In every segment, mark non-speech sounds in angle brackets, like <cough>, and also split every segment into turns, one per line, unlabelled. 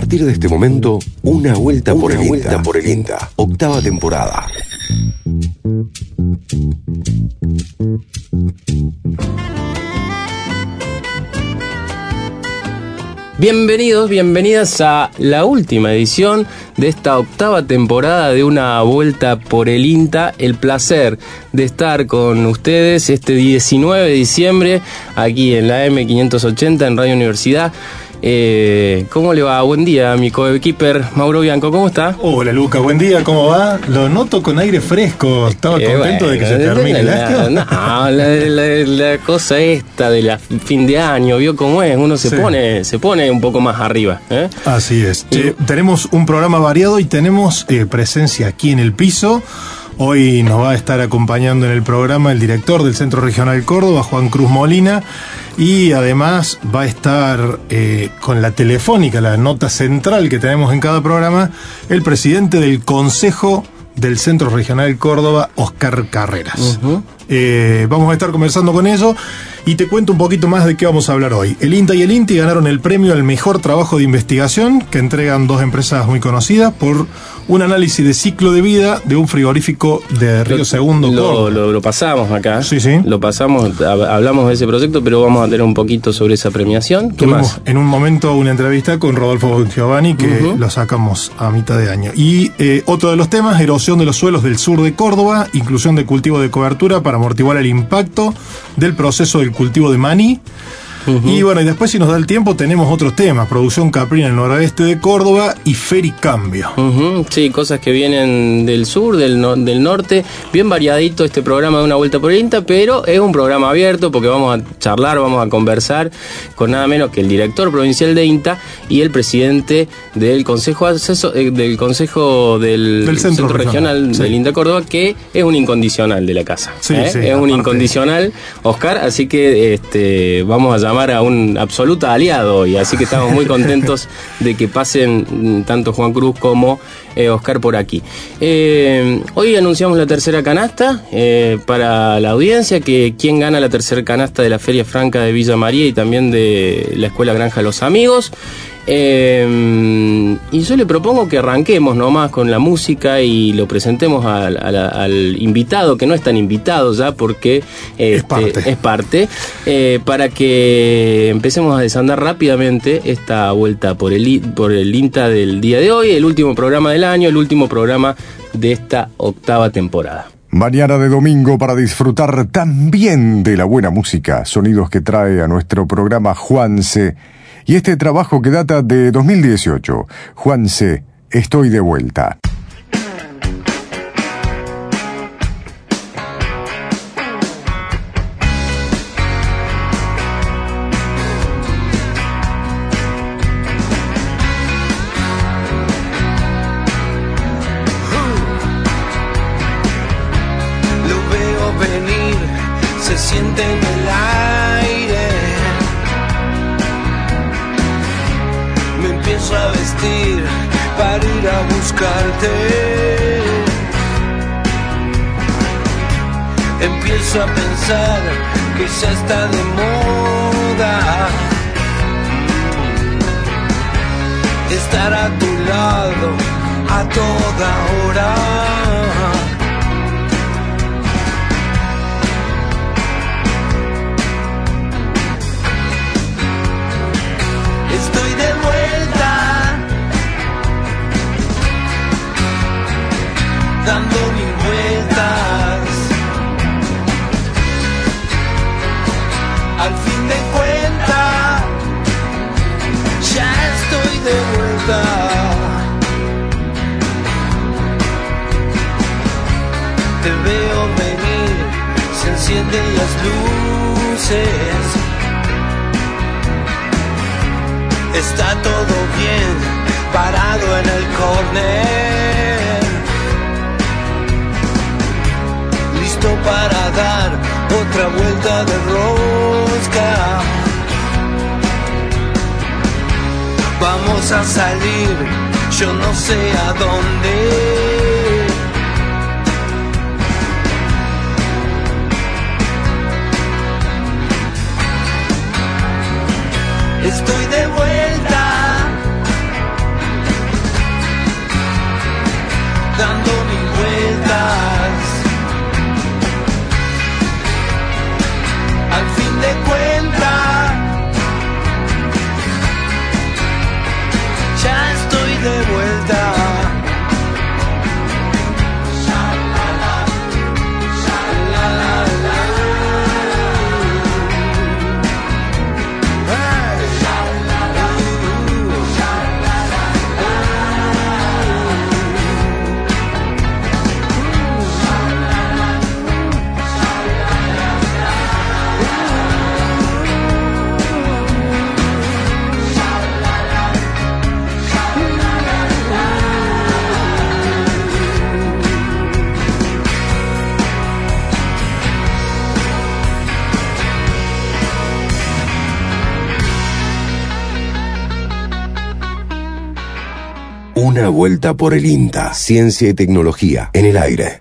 partir de este momento, una vuelta por el vuelta por el INTA. Octava temporada.
Bienvenidos, bienvenidas a la última edición de esta octava temporada de una vuelta por el INTA. El placer de estar con ustedes este 19 de diciembre aquí en la M580 en Radio Universidad. Eh, ¿Cómo le va? Buen día, mi coequiper Mauro Bianco, ¿cómo está?
Hola Luca, buen día, ¿cómo va? Lo noto con aire fresco, estaba
Eh,
contento de que se termine el
la,
acto.
No, la, la- la cosa esta de la fin de año, vio cómo es, uno se
Sí.
pone, se pone un poco más arriba. ¿eh?
Así es. Tenemos un programa variado y tenemos presencia aquí en el piso. Hoy nos va a estar acompañando en el programa el director del Centro Regional Córdoba, Juan Cruz Molina, y además va a estar eh, con la telefónica, la nota central que tenemos en cada programa, el presidente del Consejo del Centro Regional Córdoba, Oscar Carreras. Eh, vamos a estar conversando con ellos y te cuento un poquito más de qué vamos a hablar hoy. El INTA y el INTI ganaron el premio al mejor trabajo de investigación que entregan dos empresas muy conocidas por un análisis de ciclo de vida de un frigorífico de Río Segundo.
Lo, lo- lo pasamos acá.
Sí, sí.
Lo pasamos, hab- hablamos de ese proyecto, pero vamos a tener un poquito sobre esa premiación. ¿Qué
Tuvimos
más?
en un momento una entrevista con Rodolfo Giovanni que lo sacamos a mitad de año. Y eh, otro de los temas, erosión de los suelos del sur de Córdoba, inclusión de cultivo de cobertura para amortiguar el impacto del proceso del cultivo de maní. Y bueno, y después si nos da el tiempo tenemos otros temas, producción caprina en el noroeste de Córdoba y fericambio.
Ujú, Sí, cosas que vienen del sur, del, no- del norte. Bien variadito este programa de una vuelta por el INTA, pero es un programa abierto porque vamos a charlar, vamos a conversar con nada menos que el director provincial de INTA y el presidente del Consejo Asesor- eh, del Consejo del,
Del Centro Regional,
Regional
sí.
del INTA Córdoba, que es un incondicional de la casa.
Sí,
¿eh?
sí,
es un
aparte.
incondicional, Oscar, así que este, vamos a a un absoluto aliado hoy, así que estamos muy contentos de que pasen mm, tanto Juan Cruz como eh, Oscar por aquí. Eh, hoy anunciamos la tercera canasta eh, para la audiencia, que quién gana la tercera canasta de la Feria Franca de Villa María y también de la Escuela Granja Los Amigos. Eh, y yo le propongo que arranquemos nomás con la música y lo presentemos al, al- al invitado, que no es tan invitado ya porque este,
parte.
es parte, eh, para que empecemos a desandar rápidamente esta vuelta por el, por el INTA del día de hoy, el último programa del año, el último programa de esta octava temporada.
Mañana de domingo para disfrutar también de la buena música, sonidos que trae a nuestro programa Juanse y este trabajo que data de 2018. Juanse, estoy de vuelta.
Ya está de moda. Estar a tu lado a toda hora. Encienden las luces. Está todo bien, parado en el corner. Listo para dar otra vuelta de rosca. Vamos a salir, yo no sé a dónde. Estoy de vuelta,
Vuelta por el INTA. Ciencia y tecnología en el aire.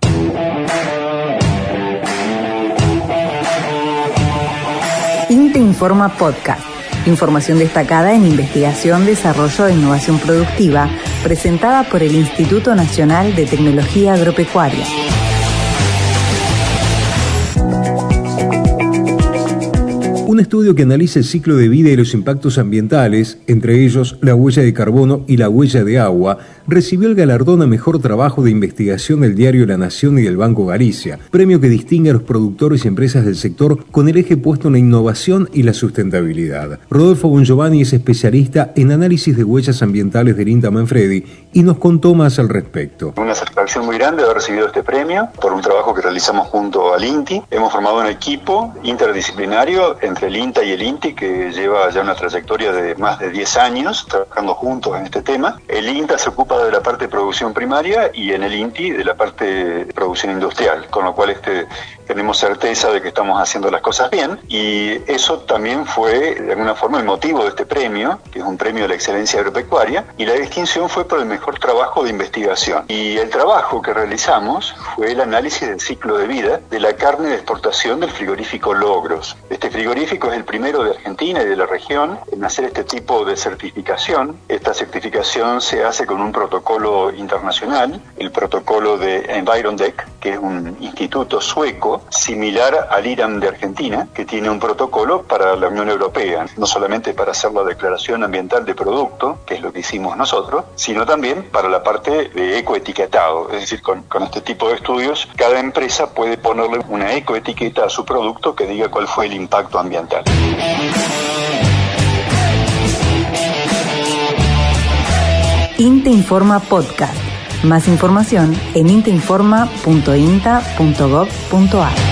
INTA Informa Podcast. Información destacada en investigación, desarrollo e innovación productiva, presentada por el Instituto Nacional de Tecnología Agropecuaria.
Un estudio que analiza el ciclo de vida y los impactos ambientales, entre ellos la huella de carbono y la huella de agua, recibió el galardón a Mejor Trabajo de Investigación del diario La Nación y del Banco Galicia, premio que distingue a los productores y empresas del sector con el eje puesto en la innovación y la sustentabilidad. Rodolfo Bongiovanni es especialista en análisis de huellas ambientales del INTA Manfredi y nos contó más al respecto.
Una satisfacción muy grande haber recibido este premio por un trabajo que realizamos junto al INTI. Hemos formado un equipo interdisciplinario entre el INTA y el INTI que lleva ya una trayectoria de más de 10 años trabajando juntos en este tema. El INTA se ocupa de la parte de producción primaria y en el INTI de la parte de producción industrial, con lo cual este, tenemos certeza de que estamos haciendo las cosas bien y eso también fue de alguna forma el motivo de este premio, que es un premio de la excelencia agropecuaria, y la distinción fue por el mejor trabajo de investigación. Y el trabajo que realizamos fue el análisis del ciclo de vida de la carne de exportación del frigorífico Logros. Este frigorífico es el primero de Argentina y de la región en hacer este tipo de certificación. Esta certificación se hace con un protocolo internacional, el protocolo de Environdec, que es un instituto sueco similar al IRAM de Argentina, que tiene un protocolo para la Unión Europea, no solamente para hacer la declaración ambiental de producto, que es lo que hicimos nosotros, sino también para la parte de ecoetiquetado. Es decir, con, con este tipo de estudios, cada empresa puede ponerle una ecoetiqueta a su producto que diga cuál fue el impacto ambiental.
INTE Informa Podcast. Más información en inteinforma.inta.gov.ar.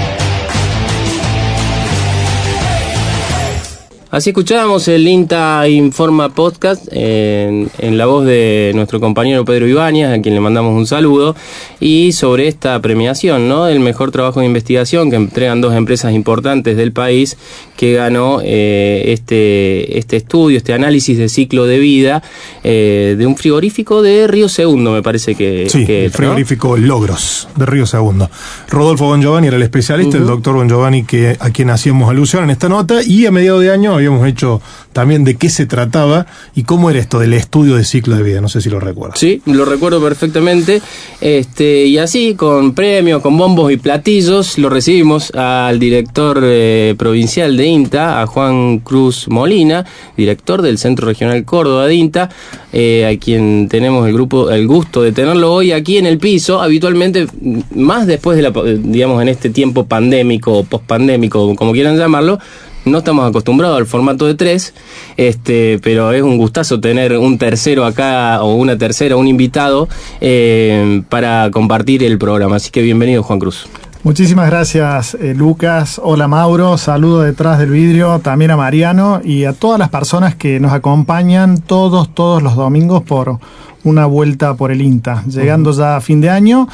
Así escuchábamos el INTA Informa Podcast en, en, la voz de nuestro compañero Pedro Ibáñez, a quien le mandamos un saludo, y sobre esta premiación, ¿no? El mejor trabajo de investigación que entregan dos empresas importantes del país que ganó eh, este, este estudio, este análisis de ciclo de vida eh, de un frigorífico de Río Segundo, me parece que.
Sí,
que
el frigorífico ¿no? Logros de Río Segundo. Rodolfo Bongiovanni era el especialista, uh -huh. el doctor Bongiovanni que, a quien hacíamos alusión en esta nota, y a mediados de año habíamos hecho también de qué se trataba y cómo era esto del estudio de ciclo de vida. No sé si lo recuerdas.
Sí, lo recuerdo perfectamente. Este, y así, con premios, con bombos y platillos, lo recibimos al director eh, provincial de INTA, a Juan Cruz Molina, director del Centro Regional Córdoba de INTA, eh, a quien tenemos el grupo, el gusto de tenerlo hoy aquí en el piso, habitualmente, más después de la, digamos, en este tiempo pandémico o pospandémico, como quieran llamarlo, no estamos acostumbrados al formato de tres, este, pero es un gustazo tener un tercero acá o una tercera, un invitado eh, para compartir el programa. Así que bienvenido, Juan Cruz.
Muchísimas gracias, eh, Lucas. Hola, Mauro. Saludo detrás del vidrio también a Mariano y a todas las personas que nos acompañan todos, todos los domingos por una vuelta por el INTA. Llegando uh -huh. ya a fin de año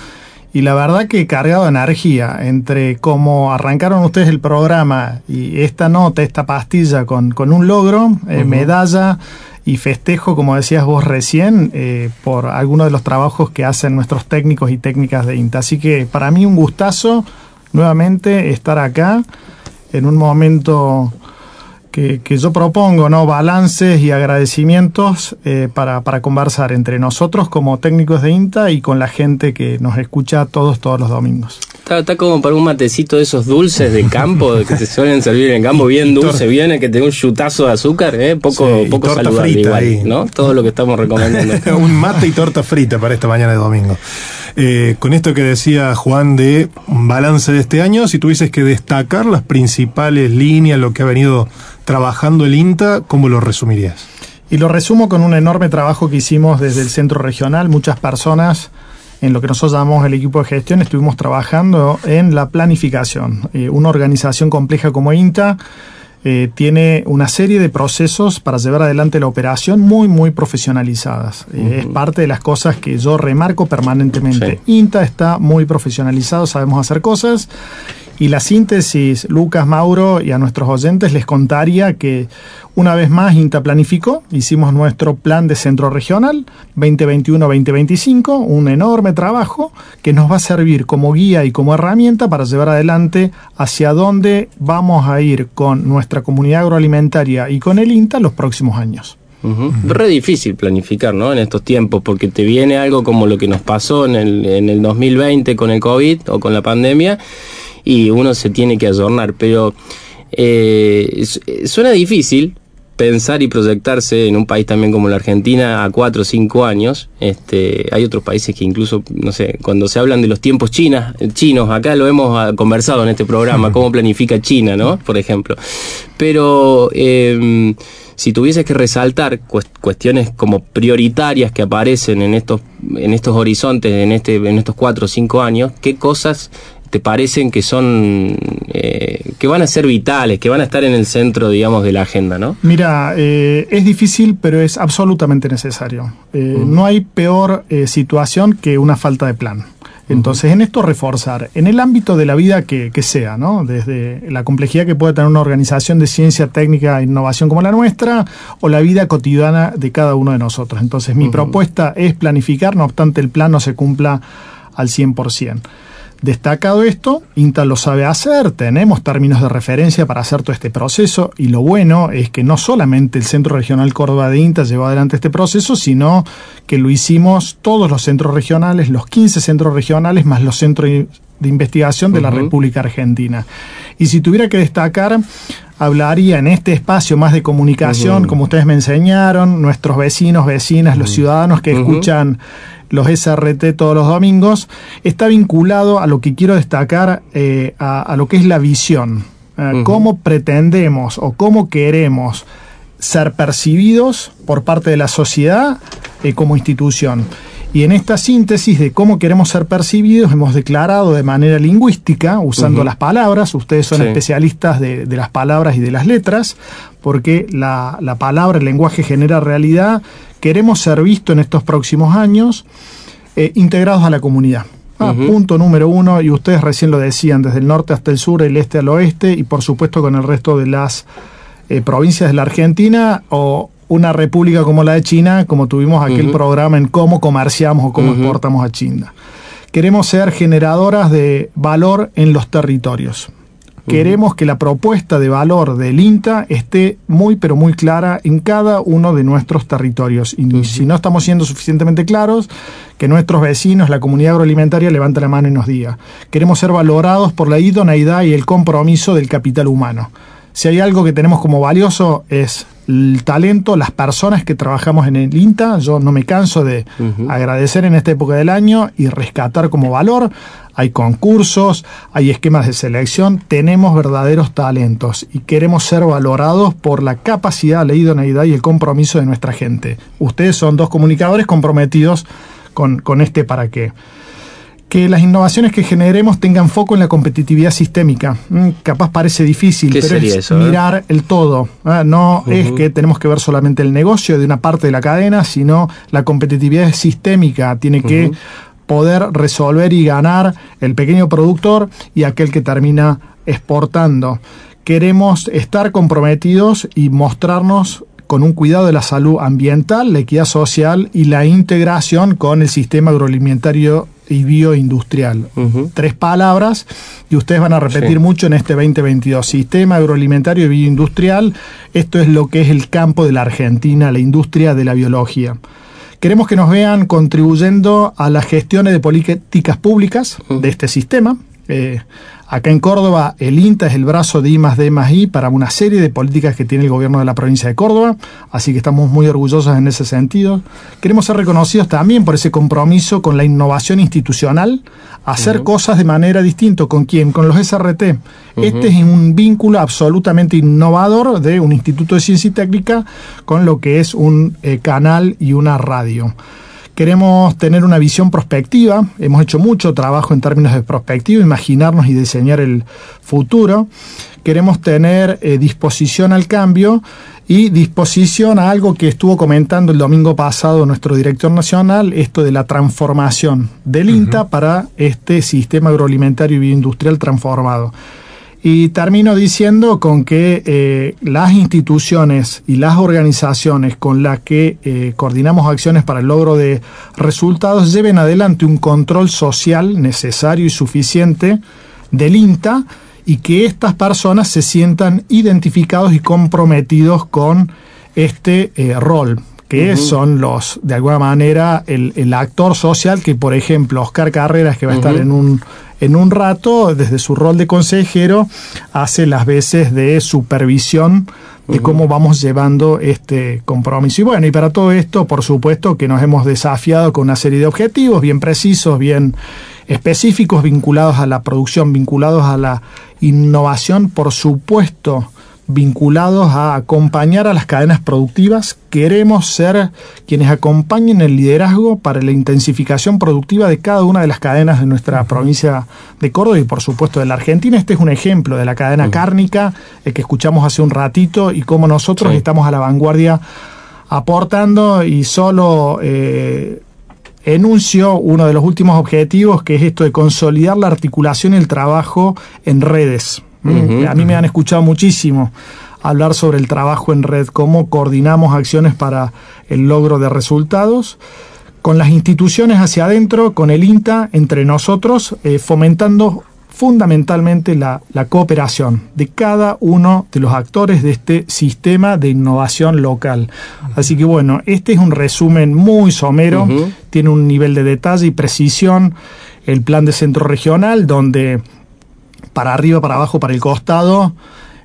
y la verdad que cargado de energía entre cómo arrancaron ustedes el programa y esta nota, esta pastilla con, con un logro, eh, uh -huh. medalla y festejo, como decías vos recién, eh, por algunos de los trabajos que hacen nuestros técnicos y técnicas de INTA. Así que para mí un gustazo nuevamente estar acá en un momento que, que, yo propongo, ¿no? Balances y agradecimientos eh, para, para, conversar entre nosotros como técnicos de INTA y con la gente que nos escucha todos, todos los domingos.
Está, está como para un matecito de esos dulces de campo <laughs> que se suelen servir en el campo, bien dulce, bien, que tenga un chutazo de azúcar, ¿eh? poco, sí, poco saludable igual, ahí. ¿no? Todo lo que estamos recomendando. <laughs>
un mate y torta frita para esta mañana de domingo. Eh, con esto que decía Juan de balance de este año, si tuvieses que destacar las principales líneas, lo que ha venido trabajando el INTA, ¿cómo lo resumirías?
Y lo resumo con un enorme trabajo que hicimos desde el centro regional. Muchas personas en lo que nosotros llamamos el equipo de gestión estuvimos trabajando en la planificación. Eh, una organización compleja como INTA eh, tiene una serie de procesos para llevar adelante la operación muy, muy profesionalizadas. Uh -huh. eh, es parte de las cosas que yo remarco permanentemente. Sí. INTA está muy profesionalizado, sabemos hacer cosas Y la síntesis, Lucas, Mauro y a nuestros oyentes les contaría que una vez más INTA planificó, hicimos nuestro plan de centro regional 2021-2025, un enorme trabajo que nos va a servir como guía y como herramienta para llevar adelante hacia dónde vamos a ir con nuestra comunidad agroalimentaria y con el INTA los próximos años.
Re difícil planificar, ¿no? En estos tiempos, porque te viene algo como lo que nos pasó en el, en el 2020 con el COVID o con la pandemia y uno se tiene que adornar, pero eh, suena difícil pensar y proyectarse en un país también como la Argentina a cuatro o cinco años. Este, hay otros países que incluso, no sé, cuando se hablan de los tiempos chinas, chinos, acá lo hemos ah, conversado en este programa, <laughs> cómo planifica China, ¿no? Por ejemplo. Pero eh, si tuvieses que resaltar cuestiones como prioritarias que aparecen en estos, en estos horizontes, en, este, en estos cuatro o cinco años, ¿qué cosas te parecen que son, eh, que van a ser vitales, que van a estar en el centro, digamos, de la agenda, ¿no?
Mira, eh, es difícil, pero es absolutamente necesario. Eh, no hay peor situación que una falta de plan. Entonces, en esto reforzar, en el ámbito de la vida que, sea, ¿no? Desde la complejidad que puede tener una organización de ciencia, técnica e innovación como la nuestra, o la vida cotidiana de cada uno de nosotros. Entonces, mi propuesta es planificar, no obstante el plan no se cumpla al 100%. Destacado esto, INTA lo sabe hacer, tenemos términos de referencia para hacer todo este proceso y lo bueno es que no solamente el Centro Regional Córdoba de INTA llevó adelante este proceso, sino que lo hicimos todos los centros regionales, los 15 centros regionales más los centros de investigación de la República Argentina. Y si tuviera que destacar, hablaría en este espacio más de comunicación, como ustedes me enseñaron, nuestros vecinos, vecinas, los ciudadanos que escuchan los SRT todos los domingos, está vinculado a lo que quiero destacar, eh, a, lo que es la visión. Eh, cómo pretendemos o cómo queremos ser percibidos por parte de la sociedad eh, como institución. Y en esta síntesis de cómo queremos ser percibidos, hemos declarado de manera lingüística, usando las palabras, ustedes son especialistas de, las palabras y de las letras, porque la, la palabra, el lenguaje genera realidad, queremos ser vistos en estos próximos años eh, integrados a la comunidad. Ah, punto número uno, y ustedes recién lo decían, desde el norte hasta el sur, el este al oeste, y por supuesto con el resto de las eh, provincias de la Argentina, o una república como la de China, como tuvimos aquel programa en cómo comerciamos o cómo exportamos a China. Queremos ser generadoras de valor en los territorios. Queremos que la propuesta de valor del INTA esté muy, pero muy clara en cada uno de nuestros territorios. Y si no estamos siendo suficientemente claros, que nuestros vecinos, la comunidad agroalimentaria, levante la mano y nos diga. Queremos ser valorados por la idoneidad y el compromiso del capital humano. Si hay algo que tenemos como valioso es el talento, las personas que trabajamos en el INTA. Yo no me canso de agradecer en esta época del año y rescatar como valor. Hay concursos, hay esquemas de selección, tenemos verdaderos talentos y queremos ser valorados por la capacidad, la idoneidad y el compromiso de nuestra gente. Ustedes son dos comunicadores comprometidos con, con este para qué que las innovaciones que generemos tengan foco en la competitividad sistémica. Mm, capaz parece difícil, pero es eh? mirar el todo. ¿ah? No es que tenemos que ver solamente el negocio de una parte de la cadena, sino la competitividad sistémica. Tiene que poder resolver y ganar el pequeño productor y aquel que termina exportando. Queremos estar comprometidos y mostrarnos con un cuidado de la salud ambiental, la equidad social y la integración con el sistema agroalimentario y bioindustrial. Tres palabras y ustedes van a repetir mucho en este 2022. Sistema agroalimentario y bioindustrial. Esto es lo que es el campo de la Argentina, la industria de la biología. Queremos que nos vean contribuyendo a las gestiones de políticas públicas de este sistema. Eh, Acá en Córdoba, el INTA es el brazo de I más D más I para una serie de políticas que tiene el gobierno de la provincia de Córdoba, así que estamos muy orgullosos en ese sentido. Queremos ser reconocidos también por ese compromiso con la innovación institucional, hacer cosas de manera distinta. ¿Con quién? Con los SRT. Este es un vínculo absolutamente innovador de un instituto de ciencia y técnica con lo que es un eh, canal y una radio. Queremos tener una visión prospectiva, hemos hecho mucho trabajo en términos de prospectiva, imaginarnos y diseñar el futuro. Queremos tener eh, disposición al cambio y disposición a algo que estuvo comentando el domingo pasado nuestro director nacional, esto de la transformación del INTA para este sistema agroalimentario y bioindustrial transformado. Y termino diciendo con que eh, las instituciones y las organizaciones con las que eh, coordinamos acciones para el logro de resultados lleven adelante un control social necesario y suficiente del INTA y que estas personas se sientan identificados y comprometidos con este eh, rol que son los, de alguna manera, el, actor social que, por ejemplo, Oscar Carreras, que va a estar en un, en un rato, desde su rol de consejero, hace las veces de supervisión de cómo vamos llevando este compromiso. Y bueno, y para todo esto, por supuesto que nos hemos desafiado con una serie de objetivos bien precisos, bien específicos, vinculados a la producción, vinculados a la innovación, por supuesto, vinculados a acompañar a las cadenas productivas. Queremos ser quienes acompañen el liderazgo para la intensificación productiva de cada una de las cadenas de nuestra provincia de Córdoba y por supuesto de la Argentina. Este es un ejemplo de la cadena cárnica, el que escuchamos hace un ratito y cómo nosotros estamos a la vanguardia aportando y solo... Eh, enuncio uno de los últimos objetivos, que es esto de consolidar la articulación y el trabajo en redes. A mí me han escuchado muchísimo hablar sobre el trabajo en red, cómo coordinamos acciones para el logro de resultados. Con las instituciones hacia adentro, con el INTA, entre nosotros, eh, fomentando fundamentalmente la, cooperación de cada uno de los actores de este sistema de innovación local. Así que bueno, este es un resumen muy somero, tiene un nivel de detalle y precisión, el plan de centro regional, donde para arriba, para abajo, para el costado.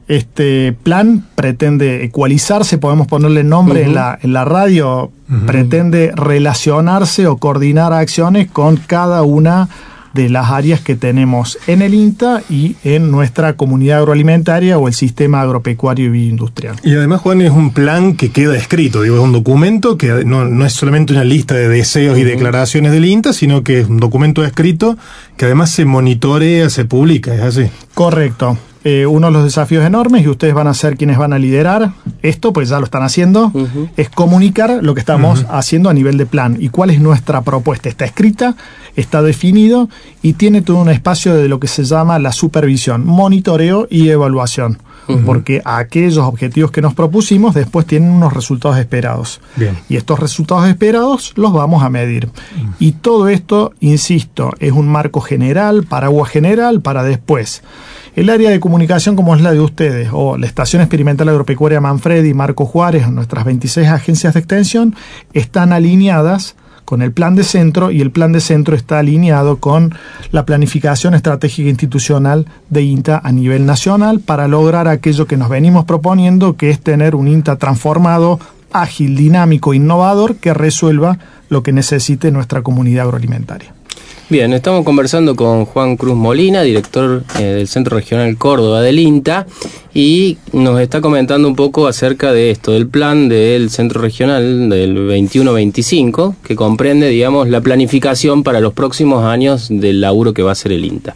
Este plan pretende ecualizarse, podemos ponerle nombre en, la, en la radio, pretende relacionarse o coordinar acciones con cada una de las áreas que tenemos en el INTA y en nuestra comunidad agroalimentaria o el sistema agropecuario y bioindustrial.
Y además, Juan, es un plan que queda escrito, digo, es un documento que no, es solamente una lista de deseos y declaraciones del INTA, sino que es un documento escrito que además se monitorea, se publica, ¿es así?
Correcto. Eh, uno de los desafíos enormes, y ustedes van a ser quienes van a liderar esto, pues ya lo están haciendo, es comunicar lo que estamos haciendo a nivel de plan y cuál es nuestra propuesta. Está escrita, está definido y tiene todo un espacio de lo que se llama la supervisión, monitoreo y evaluación. Porque aquellos objetivos que nos propusimos después tienen unos resultados esperados. Y estos resultados esperados los vamos a medir. Y todo esto, insisto, es un marco general, paraguas general para después el área de comunicación como es la de ustedes, o la Estación Experimental Agropecuaria Manfredi, Marco Juárez, nuestras 26 agencias de extensión, están alineadas con el plan de centro y el plan de centro está alineado con la planificación estratégica institucional de INTA a nivel nacional para lograr aquello que nos venimos proponiendo, que es tener un INTA transformado, ágil, dinámico, innovador, que resuelva lo que necesite nuestra comunidad agroalimentaria.
Bien, estamos conversando con Juan Cruz Molina, director eh, del Centro Regional Córdoba del INTA, y nos está comentando un poco acerca de esto, del plan del Centro Regional del 21-25, que comprende, digamos, la planificación para los próximos años del laburo que va a ser el INTA.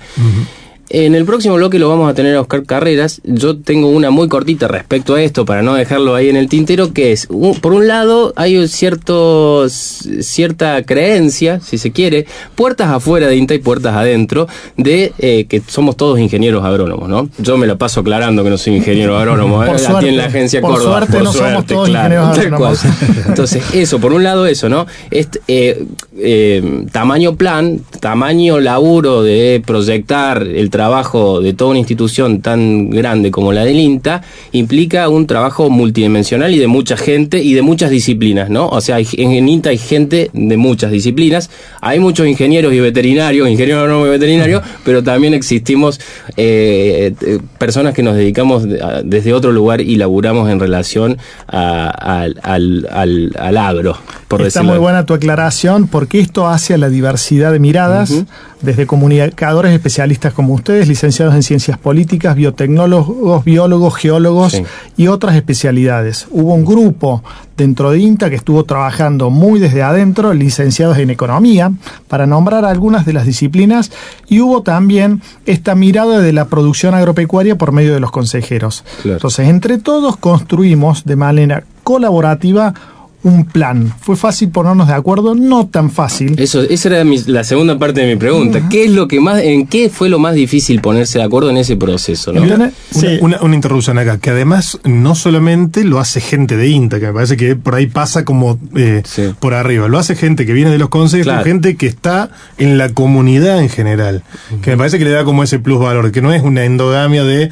En el próximo bloque lo vamos a tener a Oscar Carreras. Yo tengo una muy cortita respecto a esto para no dejarlo ahí en el tintero, que es, por un lado, hay cierto, cierta creencia, si se quiere, puertas afuera de INTA y puertas adentro, de eh, que somos todos ingenieros agrónomos, ¿no? Yo me lo paso aclarando que no soy ingeniero agrónomo, ¿eh? aquí en la agencia
por
Córdoba.
Suerte, por no somos todos ingenieros agrónomos. <laughs>
Entonces, eso, por un lado eso, ¿no? Este, eh, tamaño plan, tamaño laburo de proyectar el trabajo trabajo de toda una institución tan grande como la del INTA implica un trabajo multidimensional y de mucha gente y de muchas disciplinas, ¿no? O sea, en INTA hay gente de muchas disciplinas, hay muchos ingenieros y veterinarios, ingenieros no y veterinarios, pero también existimos eh, eh, personas que nos dedicamos desde otro lugar y laburamos en relación al, al, agro.
Por Está muy buena tu aclaración porque esto hace a la diversidad de miradas desde comunicadores especialistas como usted ustedes, licenciados en ciencias políticas, biotecnólogos, biólogos, geólogos
Sí.
y otras especialidades. Hubo un grupo dentro de INTA que estuvo trabajando muy desde adentro, licenciados en economía, para nombrar algunas de las disciplinas, y hubo también esta mirada de la producción agropecuaria por medio de los consejeros.
Claro.
Entonces, entre todos construimos de manera colaborativa un plan. ¿Fue fácil ponernos de acuerdo? No tan fácil.
Eso, esa era mi- la segunda parte de mi pregunta. ¿Qué es lo que más, en qué fue lo más difícil ponerse de acuerdo en ese proceso?
Una,
Sí.
una- una interrupción acá, que además no solamente lo hace gente de INTA, que me parece que por ahí pasa como eh,
Sí.
por arriba, lo hace gente que viene de los consejos,
Claro.
gente que está en la comunidad en general, que me parece que le da como ese plus valor, que no es una endogamia de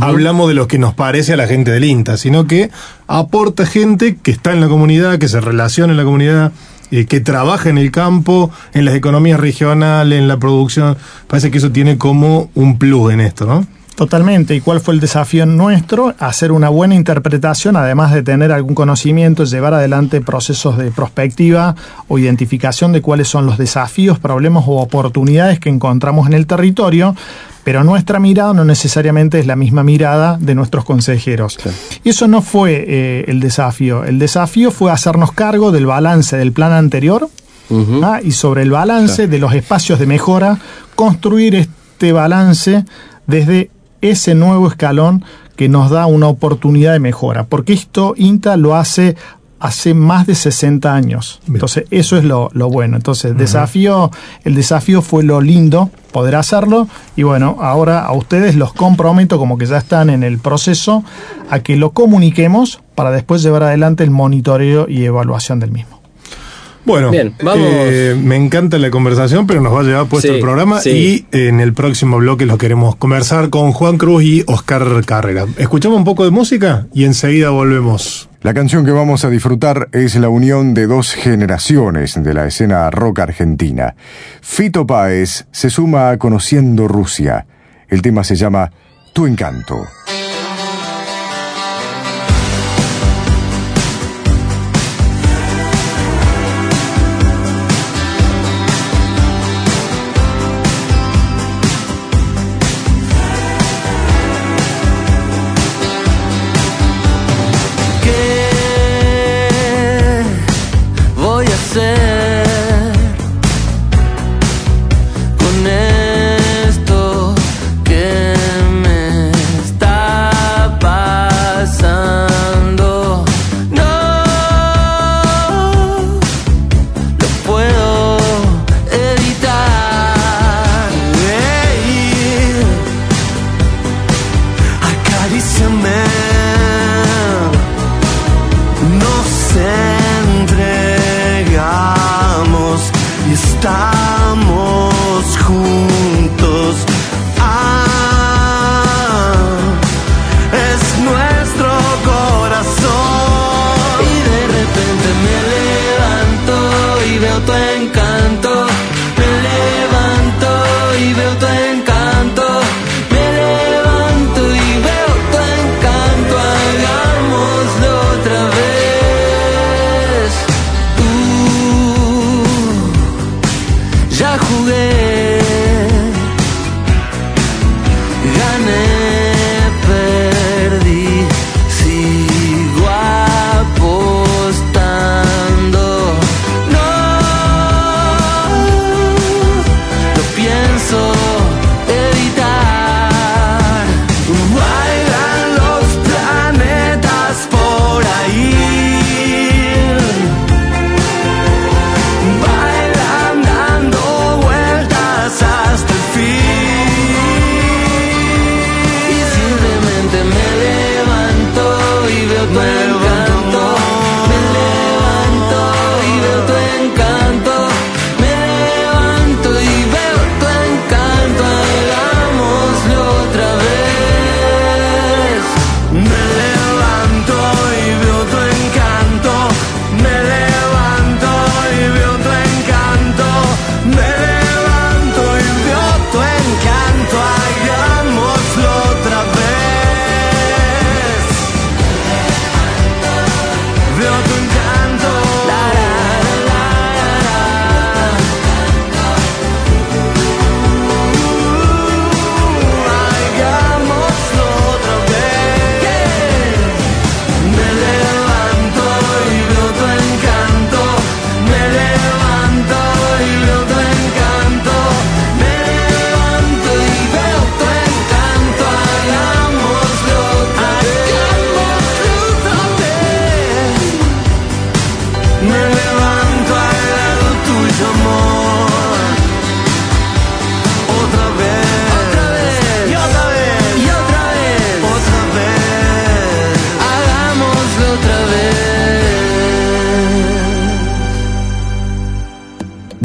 hablamos de lo que nos parece a la gente del INTA, sino que aporta gente que está en la comunidad, que se relaciona en la comunidad. eh, que trabaja en el campo, en las economías regionales, en la producción. Parece que eso tiene como un plus en esto, ¿no?
Totalmente. ¿Y cuál fue el desafío nuestro? Hacer una buena interpretación, además de tener algún conocimiento, llevar adelante procesos de prospectiva o identificación de cuáles son los desafíos, problemas o oportunidades que encontramos en el territorio, pero nuestra mirada no necesariamente es la misma mirada de nuestros consejeros. Y eso no fue eh, el desafío. El desafío fue hacernos cargo del balance del plan anterior. Ah, y sobre el balance de los espacios de mejora, construir este balance desde ese nuevo escalón que nos da una oportunidad de mejora, porque esto INTA lo hace hace más de 60 años.
Bien.
Entonces, eso es lo, lo bueno. Entonces, el desafío, el desafío fue lo lindo, poder hacerlo, y bueno, ahora a ustedes los comprometo, como que ya están en el proceso, a que lo comuniquemos para después llevar adelante el monitoreo y evaluación del mismo.
Bueno,
Bien, vamos.
eh, me encanta la conversación, pero nos va a llevar puesto
Sí,
el programa
sí.
y en el próximo bloque lo queremos conversar con Juan Cruz y Oscar Carrera. Escuchamos un poco de música y enseguida volvemos.
La canción que vamos a disfrutar es la unión de dos generaciones de la escena rock argentina. Fito Páez se suma a Conociendo Rusia. El tema se llama Tu encanto.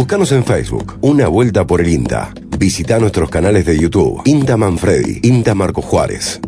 Búscanos en Facebook, Una Vuelta por el INTA. Visita nuestros canales de YouTube, INTA Manfredi, INTA Marco Juárez.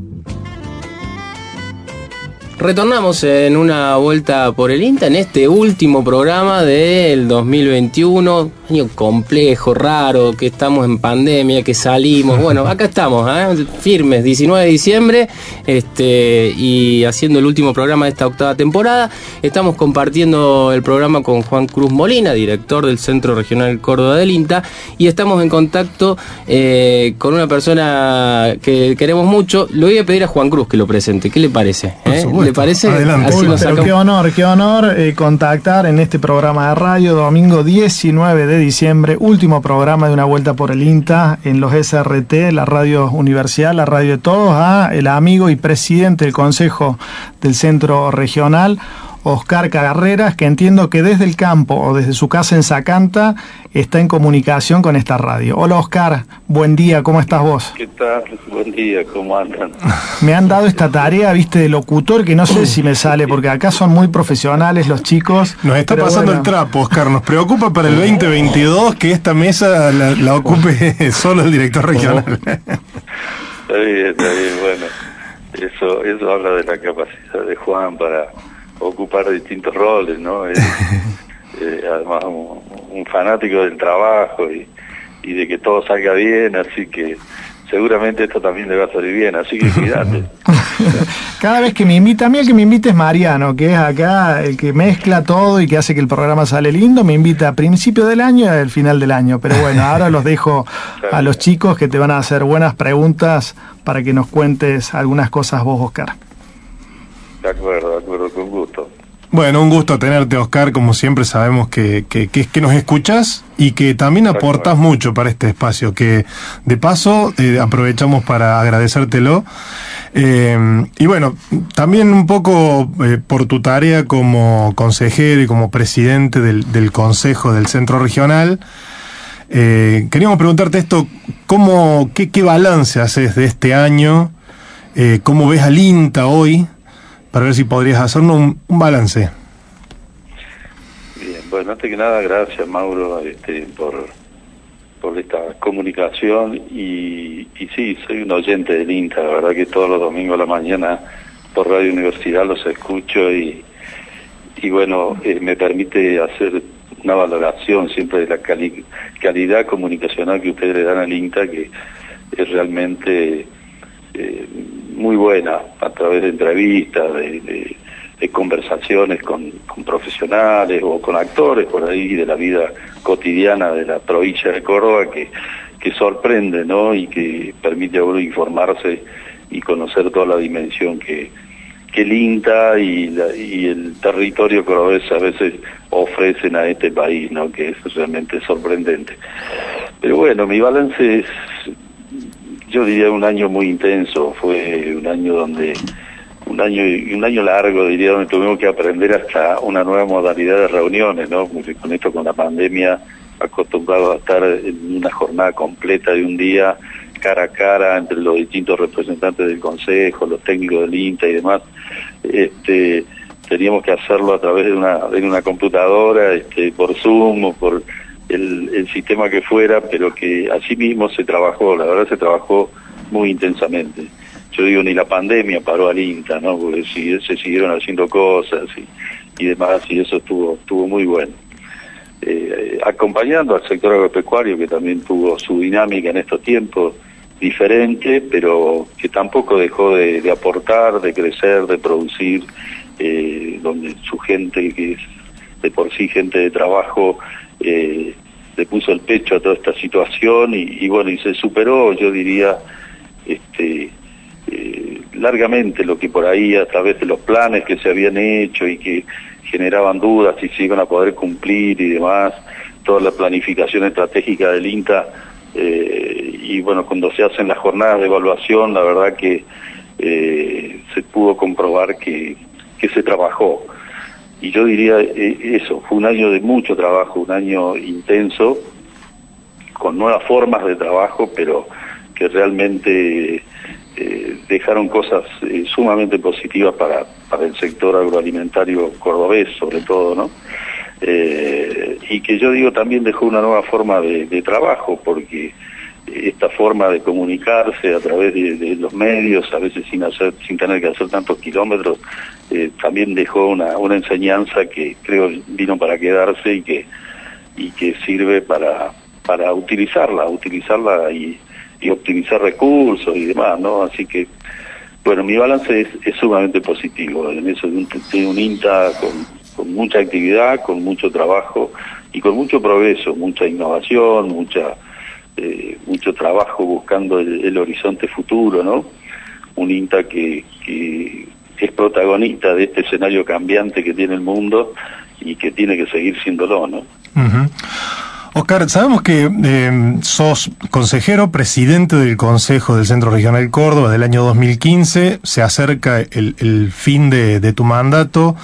Retornamos en una vuelta por el INTA en este último programa del 2021, año complejo, raro, que estamos en pandemia, que salimos. <laughs> Bueno, acá estamos, ¿eh? firmes, 19 de diciembre, este, y haciendo el último programa de esta octava temporada. Estamos compartiendo el programa con Juan Cruz Molina, director del Centro Regional Córdoba del INTA, y estamos en contacto eh, con una persona que queremos mucho. Le voy a pedir a Juan Cruz que lo presente. ¿Qué le parece? ¿Eh? ¿Le parece?
Adelante. Uy, pero qué honor, qué honor eh, contactar en este programa de radio, domingo 19 de diciembre, último programa de una vuelta por el INTA en los SRT, la radio universidad, la radio de todos, a el amigo y presidente del Consejo del Centro Regional. Oscar Carreras, que entiendo que desde el campo o desde su casa en Zacanta está en comunicación con esta radio. Hola Oscar, buen día, ¿cómo estás vos?
¿Qué tal? Buen día, ¿cómo andan? <laughs>
Me han dado esta tarea, viste, de locutor que no sé si me sale, porque acá son muy profesionales los chicos.
Nos está pasando el trapo, Oscar. Nos preocupa para el 2022 que esta mesa la, ocupe <laughs> solo el director regional.
Está bien, está bien, bueno. Eso, eso habla de la capacidad de Juan para ocupar distintos roles, ¿no? Es, <laughs> eh, además, un, fanático del trabajo y, y de que todo salga bien, así que seguramente esto también le va a salir bien, así que cuídate. <laughs>
Cada vez que me invita, a mí el que me invita es Mariano, que es acá el que mezcla todo y que hace que el programa sale lindo, me invita a principio del año y al final del año. Pero bueno, ahora los dejo a los chicos que te van a hacer buenas preguntas para que nos cuentes algunas cosas vos, Oscar.
De acuerdo, de acuerdo, con gusto.
Bueno, un gusto tenerte, Oscar. Como siempre, sabemos que, que, que, nos escuchas y que también aportas mucho para este espacio. Que de paso eh, aprovechamos para agradecértelo. Eh, y bueno, también un poco eh, por tu tarea como consejero y como presidente del, del Consejo del Centro Regional. queríamos preguntarte esto: ¿cómo, qué, ¿qué balance haces de este año? ¿Cómo ves al INTA hoy? Para ver si podrías hacernos un, balance.
Bien, bueno, antes que nada, gracias Mauro este, por, por esta comunicación y, sí, soy un oyente del INTA, la verdad que todos los domingos a la mañana por Radio Universidad los escucho y, y bueno, eh, me permite hacer una valoración siempre de la calidad comunicacional que ustedes le dan al INTA, que es realmente eh, muy buena a través de entrevistas, de, conversaciones con, profesionales o con actores por ahí de la vida cotidiana de la provincia de Córdoba que, que sorprende ¿no? y que permite a uno informarse y conocer toda la dimensión que, que el INTA y, y el territorio cordobés a veces ofrecen a este país, ¿no? que es realmente sorprendente. Pero bueno, mi balance es yo diría un año muy intenso, fue un año donde, un año un año largo diría donde tuvimos que aprender hasta una nueva modalidad de reuniones, ¿no? Con esto, con la pandemia, acostumbrado a estar en una jornada completa de un día, cara a cara, entre los distintos representantes del Consejo, los técnicos del INTA y demás, este, teníamos que hacerlo a través de una, de una computadora, este, por Zoom por el, sistema que fuera, pero que así mismo se trabajó, la verdad se trabajó muy intensamente. Yo digo, ni la pandemia paró al INTA, ¿no? Porque si, se siguieron haciendo cosas y, demás, y eso estuvo, estuvo muy bueno. Eh, acompañando al sector agropecuario, que también tuvo su dinámica en estos tiempos, diferente, pero que tampoco dejó de, aportar, de crecer, de producir, eh, donde su gente, que es de por sí gente de trabajo, eh, le puso el pecho a toda esta situación y, bueno, y se superó, yo diría, este, eh, largamente lo que por ahí a través de los planes que se habían hecho y que generaban dudas si se iban a poder cumplir y demás, toda la planificación estratégica del INTA eh, y bueno, cuando se hacen las jornadas de evaluación, la verdad que eh, se pudo comprobar que, que se trabajó y yo diría eh, eso, fue un año de mucho trabajo, un año intenso, con nuevas formas de trabajo, pero que realmente eh, dejaron cosas eh, sumamente positivas para, para el sector agroalimentario cordobés, sobre todo, ¿no? y que yo digo también dejó una nueva forma de, trabajo, porque esta forma de comunicarse a través de, los medios, a veces sin hacer, sin tener que hacer tantos kilómetros, eh, también dejó una, una enseñanza que creo vino para quedarse y que y que sirve para para utilizarla, utilizarla y, optimizar recursos y demás, ¿no? Así que bueno, mi balance es, sumamente positivo en eso de un, un INTA con, mucha actividad, con mucho trabajo y con mucho progreso, mucha innovación, mucha eh, mucho trabajo buscando el, horizonte futuro, ¿no? Un INTA que, es protagonista de este escenario cambiante que tiene el mundo y que tiene que seguir siéndolo, ¿no?
Oscar, sabemos que eh, sos consejero, presidente del Consejo del Centro Regional Córdoba del año 2015, se acerca el, fin de, tu mandato,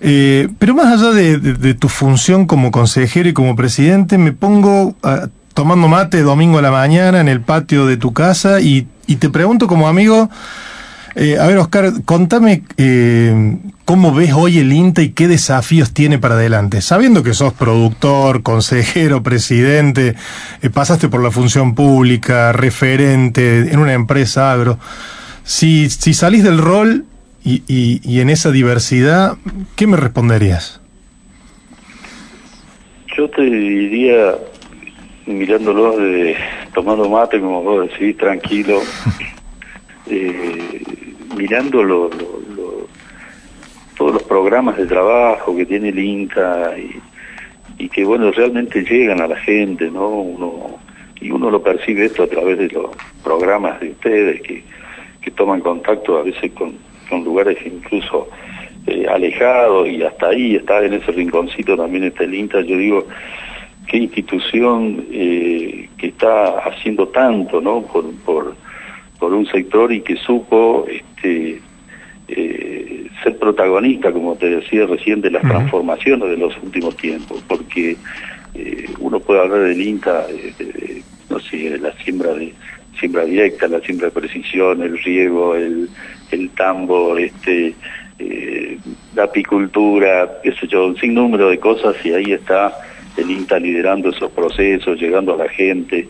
eh, pero más allá de, tu función como consejero y como presidente, me pongo tomando mate domingo a la mañana en el patio de tu casa y, y te pregunto como amigo, eh, a ver, Oscar, contame eh, cómo ves hoy el INTA y qué desafíos tiene para adelante. Sabiendo que sos productor, consejero, presidente, eh, pasaste por la función pública, referente en una empresa agro. Si, si salís del rol y, y, en esa diversidad, ¿qué me responderías?
Yo te diría, mirándolo de tomando mate, como vos decís, tranquilo. <laughs> eh, mirando todos los programas de trabajo que tiene el INCA y, que bueno realmente llegan a la gente no uno y uno lo percibe esto a través de los programas de ustedes que, que toman contacto a veces con, con lugares incluso eh, alejados y hasta ahí está en ese rinconcito también está el INTA yo digo qué institución eh, que está haciendo tanto no por, por por un sector y que supo este, eh, ser protagonista, como te decía recién, de las transformaciones de los últimos tiempos, porque eh, uno puede hablar del INTA, de, no sé, de la siembra de siembra directa, la siembra de precisión, el riego, el, el tambo, este, la apicultura, qué sé yo, un sinnúmero de cosas y ahí está el INTA liderando esos procesos, llegando a la gente,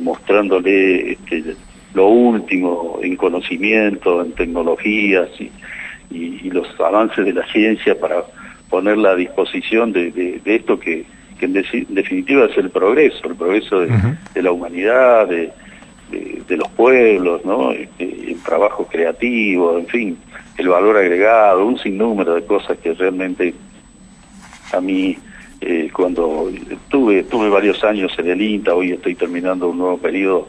mostrándole este, lo último en conocimiento, en tecnologías y, los avances de la ciencia para ponerla a disposición de, esto que, en, definitiva es el progreso, el progreso de, la humanidad, de, los pueblos, ¿no? el trabajo creativo, en fin, el valor agregado, un sinnúmero de cosas que realmente a mí eh, cuando tuve tuve varios años en el INTA, hoy estoy terminando un nuevo periodo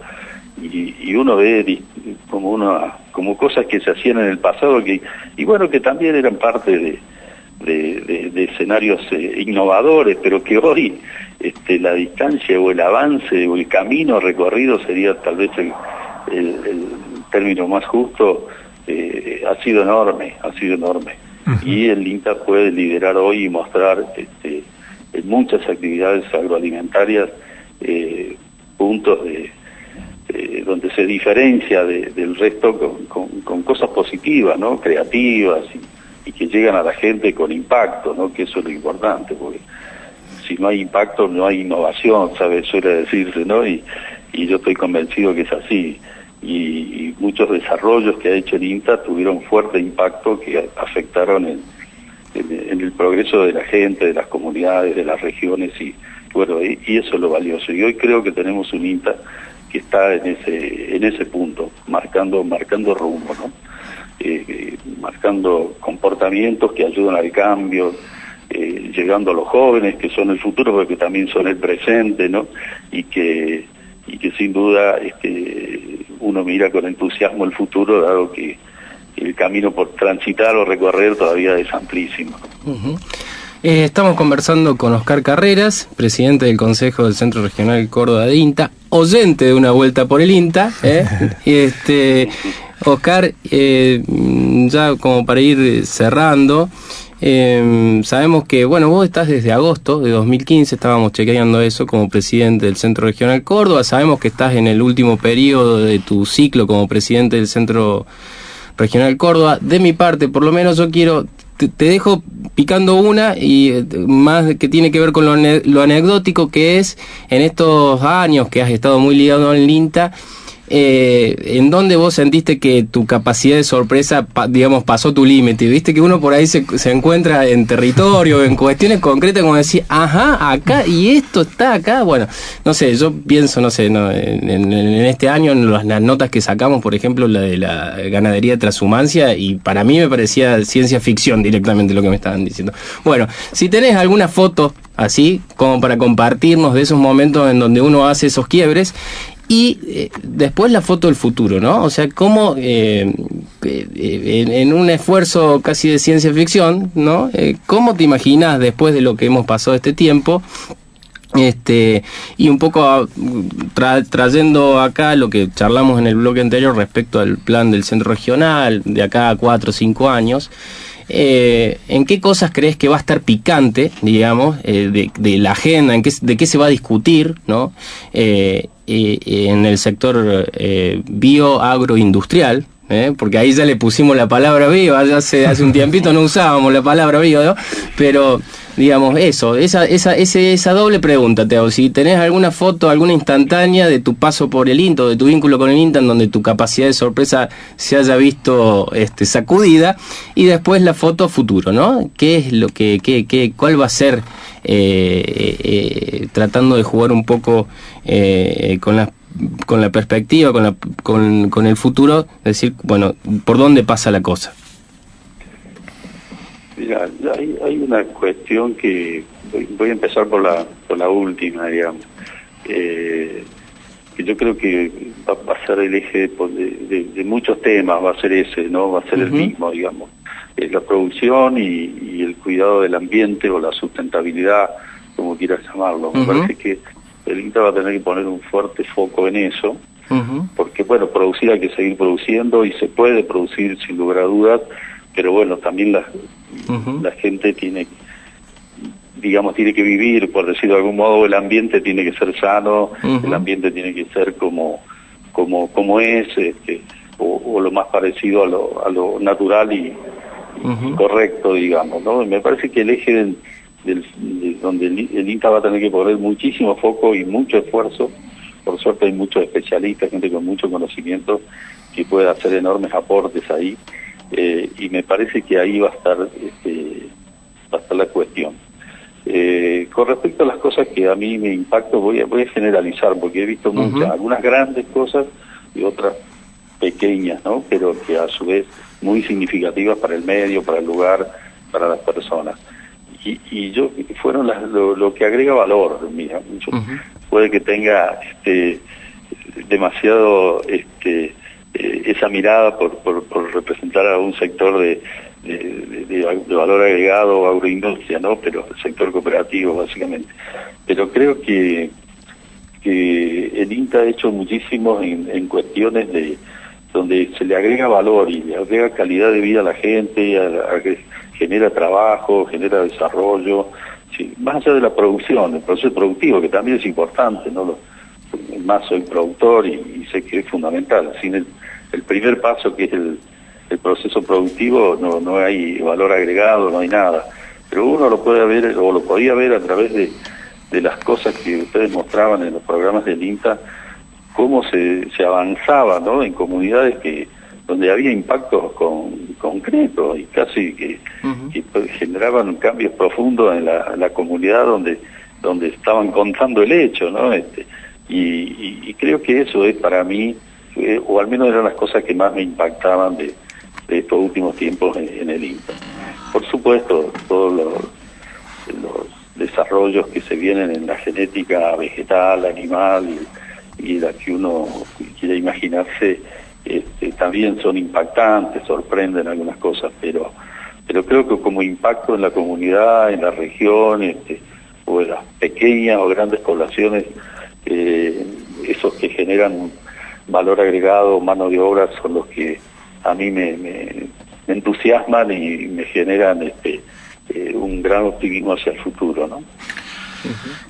y, uno ve como una como cosas que se hacían en el pasado que y bueno que también eran parte de, de, escenarios eh, innovadores pero que hoy este, la distancia o el avance o el camino recorrido sería tal vez el, el, término más justo eh, ha sido enorme ha sido enorme. Y el INTA puede liderar hoy y mostrar este, en muchas actividades agroalimentarias eh, puntos de donde se diferencia del resto con, cosas positivas, ¿no? creativas y, que llegan a la gente con impacto, ¿no? que eso es lo importante, porque si no hay impacto no hay innovación, ¿sabes? suele decirse, ¿no? y, yo estoy convencido que es así. Y, muchos desarrollos que ha hecho el INTA tuvieron fuerte impacto que afectaron en, el progreso de la gente, de las comunidades, de las regiones y bueno, y, eso es lo valioso. Y hoy creo que tenemos un INTA que está en ese en ese punto marcando marcando rumbo no eh, eh, marcando comportamientos que ayudan al cambio eh, llegando a los jóvenes que son el futuro porque también son el presente no y que y que sin duda este uno mira con entusiasmo el futuro dado que el camino por transitar o recorrer todavía es amplísimo
eh, estamos conversando con Oscar Carreras, presidente del Consejo del Centro Regional Córdoba de INTA, oyente de una vuelta por el INTA. ¿eh? <laughs> y este, Oscar, eh, ya como para ir cerrando, sabemos que, bueno, vos estás desde agosto de 2015, estábamos chequeando eso como presidente del Centro Regional Córdoba, sabemos que estás en el último periodo de tu ciclo como presidente del Centro Regional Córdoba. De mi parte, por lo menos yo quiero te, dejo picando una y eh, más que tiene que ver con lo, lo anecdótico que es en estos años que has estado muy ligado al INTA. Eh, ¿En dónde vos sentiste que tu capacidad de sorpresa, digamos, pasó tu límite? Viste que uno por ahí se, se encuentra en territorio, en cuestiones concretas, como decir, ajá, acá y esto está acá. Bueno, no sé, yo pienso, no sé, no, en, en- en este año, en las, las notas que sacamos, por ejemplo, la de la ganadería de transhumancia, y para mí me parecía ciencia ficción directamente lo que me estaban diciendo. Bueno, si tenés alguna foto así, como para compartirnos de esos momentos en donde uno hace esos quiebres, y eh, después la foto del futuro, ¿no? O sea, cómo eh, eh, en, un esfuerzo casi de ciencia ficción, ¿no? Eh, ¿Cómo te imaginas después de lo que hemos pasado este tiempo? Este, y un poco a- tra- trayendo acá lo que charlamos en el bloque anterior respecto al plan del centro regional, de acá a cuatro o cinco años, eh, ¿en qué cosas crees que va a estar picante, digamos, de, de la agenda, en qué, de qué se va a discutir, ¿no? En el sector eh, bioagroindustrial, ¿eh? porque ahí ya le pusimos la palabra ya hace, hace un tiempito no usábamos la palabra bio, ¿no? pero digamos eso, esa, esa, ese, esa doble pregunta, te hago, si tenés alguna foto, alguna instantánea de tu paso por el INTA, de tu vínculo con el INTA, en donde tu capacidad de sorpresa se haya visto este, sacudida, y después la foto futuro, ¿no? ¿Qué es lo que, qué, qué, cuál va a ser, eh, eh, tratando de jugar un poco eh, con las con la perspectiva, con, la, con, con el futuro, decir, bueno, ¿por dónde pasa la cosa?
Mira, hay, hay una cuestión que voy, a empezar por la por la última, digamos, eh, que yo creo que va, va a ser el eje de, de- de muchos temas, va a ser ese, no, va a ser el mismo, digamos, es la producción y, y el cuidado del ambiente o la sustentabilidad, como quieras llamarlo. Me parece que el INTA va a tener que poner un fuerte foco en eso porque bueno, producir hay que seguir produciendo y se puede producir sin lugar a dudas, pero bueno, también la, la gente tiene, digamos, tiene que vivir, por decirlo de algún modo, el ambiente tiene que ser sano, el ambiente tiene que ser como, como, como es, este, o, o lo más parecido a lo, a lo natural y, y correcto, digamos, ¿no? Me parece que el eje del, del- de donde el, el INTA va a tener que poner muchísimo foco y mucho esfuerzo, por suerte hay muchos especialistas, gente con mucho conocimiento que puede hacer enormes aportes ahí, eh, y me parece que ahí va a estar, este, va a estar la cuestión. Eh, con respecto a las cosas que a mí me impactan, voy a, voy a generalizar, porque he visto muchas, algunas grandes cosas y otras pequeñas, ¿no? Pero que a su vez muy significativas para el medio, para el lugar, para las personas. Y, y yo, fueron las, lo, lo que agrega valor, mira, yo- puede que tenga este, demasiado este, eh, esa mirada por, representar a un sector de, valor agregado agroindustria, ¿no? Pero el sector cooperativo, básicamente. Pero creo que, que el INTA ha hecho muchísimo en, cuestiones de donde se le agrega valor y le agrega calidad de vida a la gente, a- a genera trabajo, genera desarrollo, más allá de la producción, el proceso productivo, que también es importante, ¿no? Más soy productor y, y sé que es fundamental. Sin el, el primer paso, que es el, el proceso productivo, no, no hay valor agregado, no hay nada. Pero uno lo puede ver, o lo podía ver a través de, de las cosas que ustedes mostraban en los programas del INTA, cómo se, se avanzaba ¿no? en comunidades que donde había impactos con, concretos y casi que, que generaban cambios profundos en la, en la comunidad donde donde estaban contando el hecho, ¿no? Este, y, creo que eso es para mí, eh, o al menos eran las cosas que más me impactaban de, estos últimos tiempos en, el INTA. Por supuesto, todos los, los desarrollos que se vienen en la genética vegetal, animal y, y la que uno quiere imaginarse, este, también son impactantes, sorprenden algunas cosas, pero pero creo que como impacto en la comunidad, en la región, este, o en las pequeñas o grandes poblaciones, esos que generan valor agregado, mano de obra, son los que a mí me, me- me entusiasman y me generan este, eh, un gran optimismo hacia el futuro, ¿no?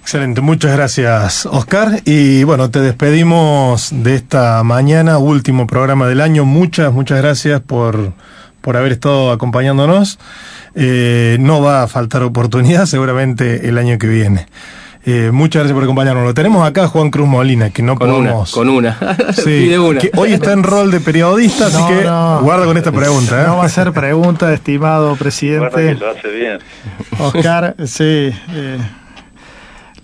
Excelente, muchas gracias Oscar. Y bueno, te despedimos de esta mañana, último programa del año. Muchas, muchas gracias por, por haber estado acompañándonos. Eh, no va a faltar oportunidad seguramente el año que viene. Eh, muchas gracias por acompañarnos. Lo tenemos acá Juan Cruz Molina, que no
Con
podemos.
una, con una. <laughs>
Sí,
Pide una.
que hoy está en rol de periodista, así
No,
que
no.
guarda con esta pregunta. ¿eh?
No va a ser pregunta, estimado
que
presidente.
lo hace bien.
Oscar, sí. eh,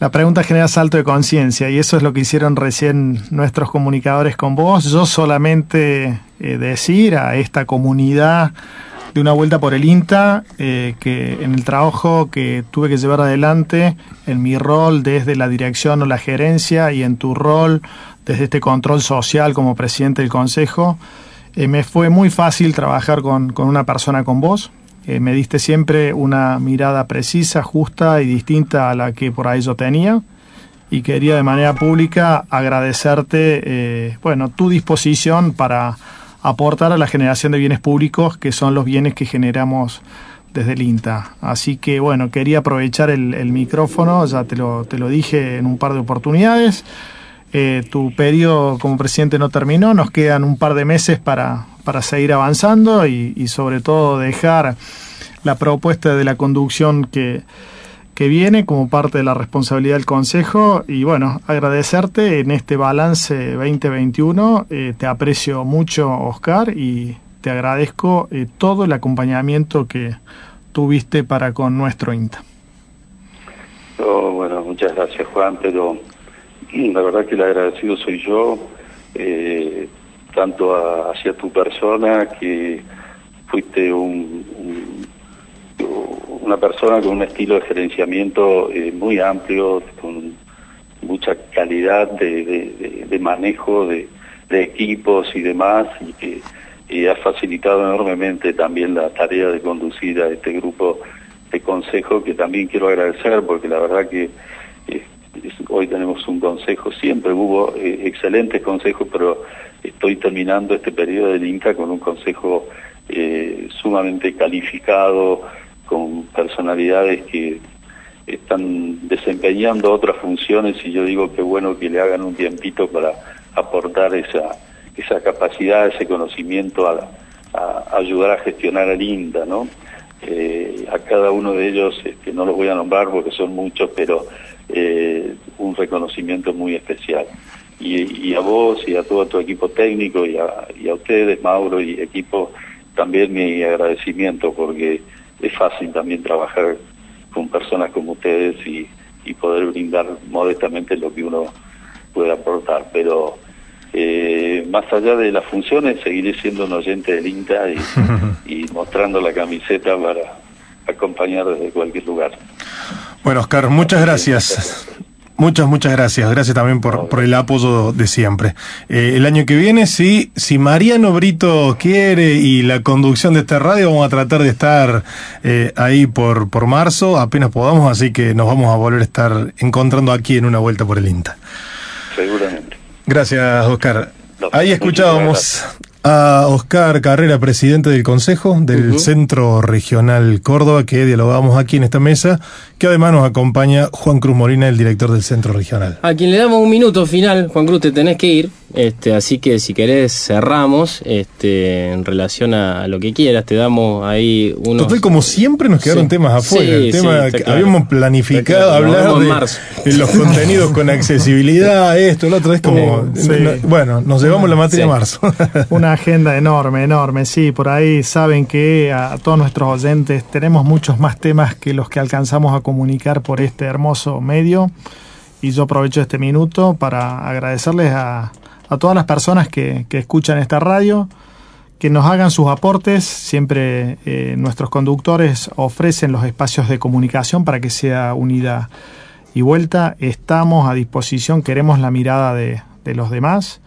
la pregunta genera salto de conciencia y eso es lo que hicieron recién nuestros comunicadores con vos. Yo solamente eh, decir a esta comunidad de una vuelta por el INTA eh, que en el trabajo que tuve que llevar adelante, en mi rol desde la dirección o la gerencia y en tu rol desde este control social como presidente del consejo, eh, me fue muy fácil trabajar con, con una persona con vos. Eh, me diste siempre una mirada precisa, justa y distinta a la que por ahí yo tenía. Y quería de manera pública agradecerte, bueno, tu disposición para aportar a la generación de bienes públicos, que son los bienes que generamos desde el INTA. Así que, bueno, quería aprovechar el, micrófono, ya te lo, te lo dije en un par de oportunidades. Eh, tu periodo como presidente no terminó, nos quedan un par de meses para, para seguir avanzando y sobre todo dejar la propuesta de la conducción que, que viene como parte de la responsabilidad del Consejo y bueno, agradecerte en este balance 2021, eh, te aprecio mucho Oscar y te agradezco eh, todo el acompañamiento que tuviste para con nuestro INTA.
Oh, bueno, muchas gracias Juan, pero la verdad que el agradecido soy yo, eh, tanto a- hacia tu persona, que fuiste un- un- una persona con un estilo de gerenciamiento eh, muy amplio, con mucha calidad de, de- manejo de, equipos y demás, y que ha facilitado enormemente también la tarea de conducir a este grupo de consejo, que también quiero agradecer, porque la verdad que eh, hoy tenemos un consejo, siempre hubo eh, excelentes consejos, pero estoy terminando este periodo del INCA con un consejo sumamente calificado, con personalidades que están desempeñando otras funciones y yo digo que bueno que le hagan un tiempito para aportar esa, esa capacidad, ese conocimiento a, ayudar a gestionar al INTA, ¿no? Eh, a cada uno de ellos, que no los voy a nombrar porque son muchos, pero eh, un reconocimiento muy especial. Y, a vos y a todo tu equipo técnico y a ustedes, Mauro y equipo, también mi agradecimiento porque es fácil también trabajar con personas como ustedes y, y poder brindar modestamente lo que uno puede aportar. Pero eh, más allá de las funciones, seguiré siendo un oyente del INTA y, <laughs> y mostrando la camiseta para acompañar desde cualquier lugar.
Bueno, Oscar, muchas gracias. Muchas, muchas gracias. Gracias también por, por el apoyo de siempre. Eh, el año que viene, sí, si Mariano Brito quiere y la conducción de esta radio, vamos a tratar de estar eh, ahí por, por marzo, apenas podamos, así que nos vamos a volver a estar encontrando aquí en una vuelta por el INTA.
Seguramente.
Gracias, Oscar. Ahí escuchábamos a Oscar Carrera, presidente del Consejo del Centro Regional Córdoba, que dialogamos aquí en esta mesa, que además nos acompaña Juan Cruz Molina, el director del Centro Regional.
A quien le damos un minuto final, Juan Cruz, te tenés que ir. Este, así que si querés cerramos este, en relación a lo que quieras. Te damos ahí unos.
Total, como siempre nos quedaron
Sí.
temas afuera.
Sí,
el tema
sí,
que
claro.
habíamos planificado hablar de,
marzo.
de los contenidos con accesibilidad, <laughs> esto, lo otro, es como... No- bueno, nos llevamos la materia
Sí.
a marzo. <laughs>
Una agenda enorme, enorme, sí. Por ahí saben que a todos nuestros oyentes tenemos muchos más temas que los que alcanzamos a comunicar por este hermoso medio. Y yo aprovecho este minuto para agradecerles a, a todas las personas que, que escuchan esta radio, que nos hagan sus aportes. Siempre eh, nuestros conductores ofrecen los espacios de comunicación para que sea unida y vuelta. Estamos a disposición, queremos la mirada de, de los demás.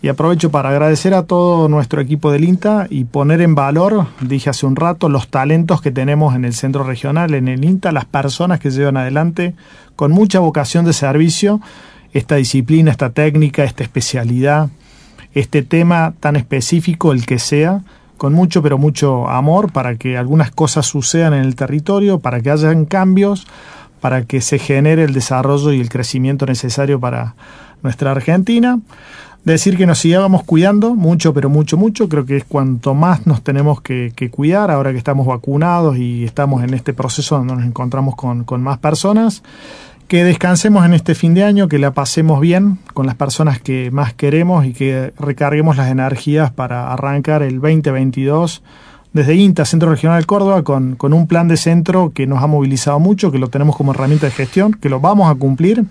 Y aprovecho para agradecer a todo nuestro equipo del INTA y poner en valor, dije hace un rato, los talentos que tenemos en el centro regional, en el INTA, las personas que llevan adelante con mucha vocación de servicio esta disciplina, esta técnica, esta especialidad, este tema tan específico, el que sea, con mucho pero mucho amor para que algunas cosas sucedan en el territorio, para que hayan cambios, para que se genere el desarrollo y el crecimiento necesario para nuestra Argentina. decir que nos sigamos cuidando mucho, pero mucho, mucho. Creo que es cuanto más nos tenemos que, cuidar ahora que estamos vacunados y estamos en este proceso donde nos encontramos con, con más personas. Que descansemos en este fin de año, que la pasemos bien con las personas que más queremos y que recarguemos las energías para arrancar el 2022 desde INTA, Centro Regional Córdoba, con, con, un plan de centro que nos ha movilizado mucho, que lo tenemos como herramienta de gestión, que lo vamos a cumplir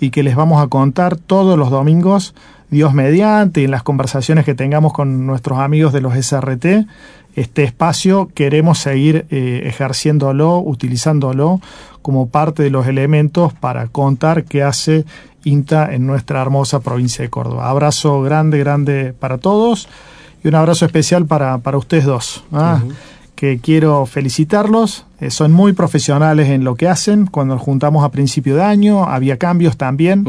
y que les vamos a contar todos los domingos, Dios mediante, en las conversaciones que tengamos con nuestros amigos de los SRT. Este espacio queremos seguir eh, ejerciéndolo, utilizándolo como parte de los elementos para contar qué hace INTA en nuestra hermosa provincia de Córdoba. Abrazo grande, grande para todos y un abrazo especial para, para ustedes dos. ¿ah? que quiero felicitarlos. Eh, son muy profesionales en lo que hacen. Cuando nos juntamos a principio de año, había cambios también.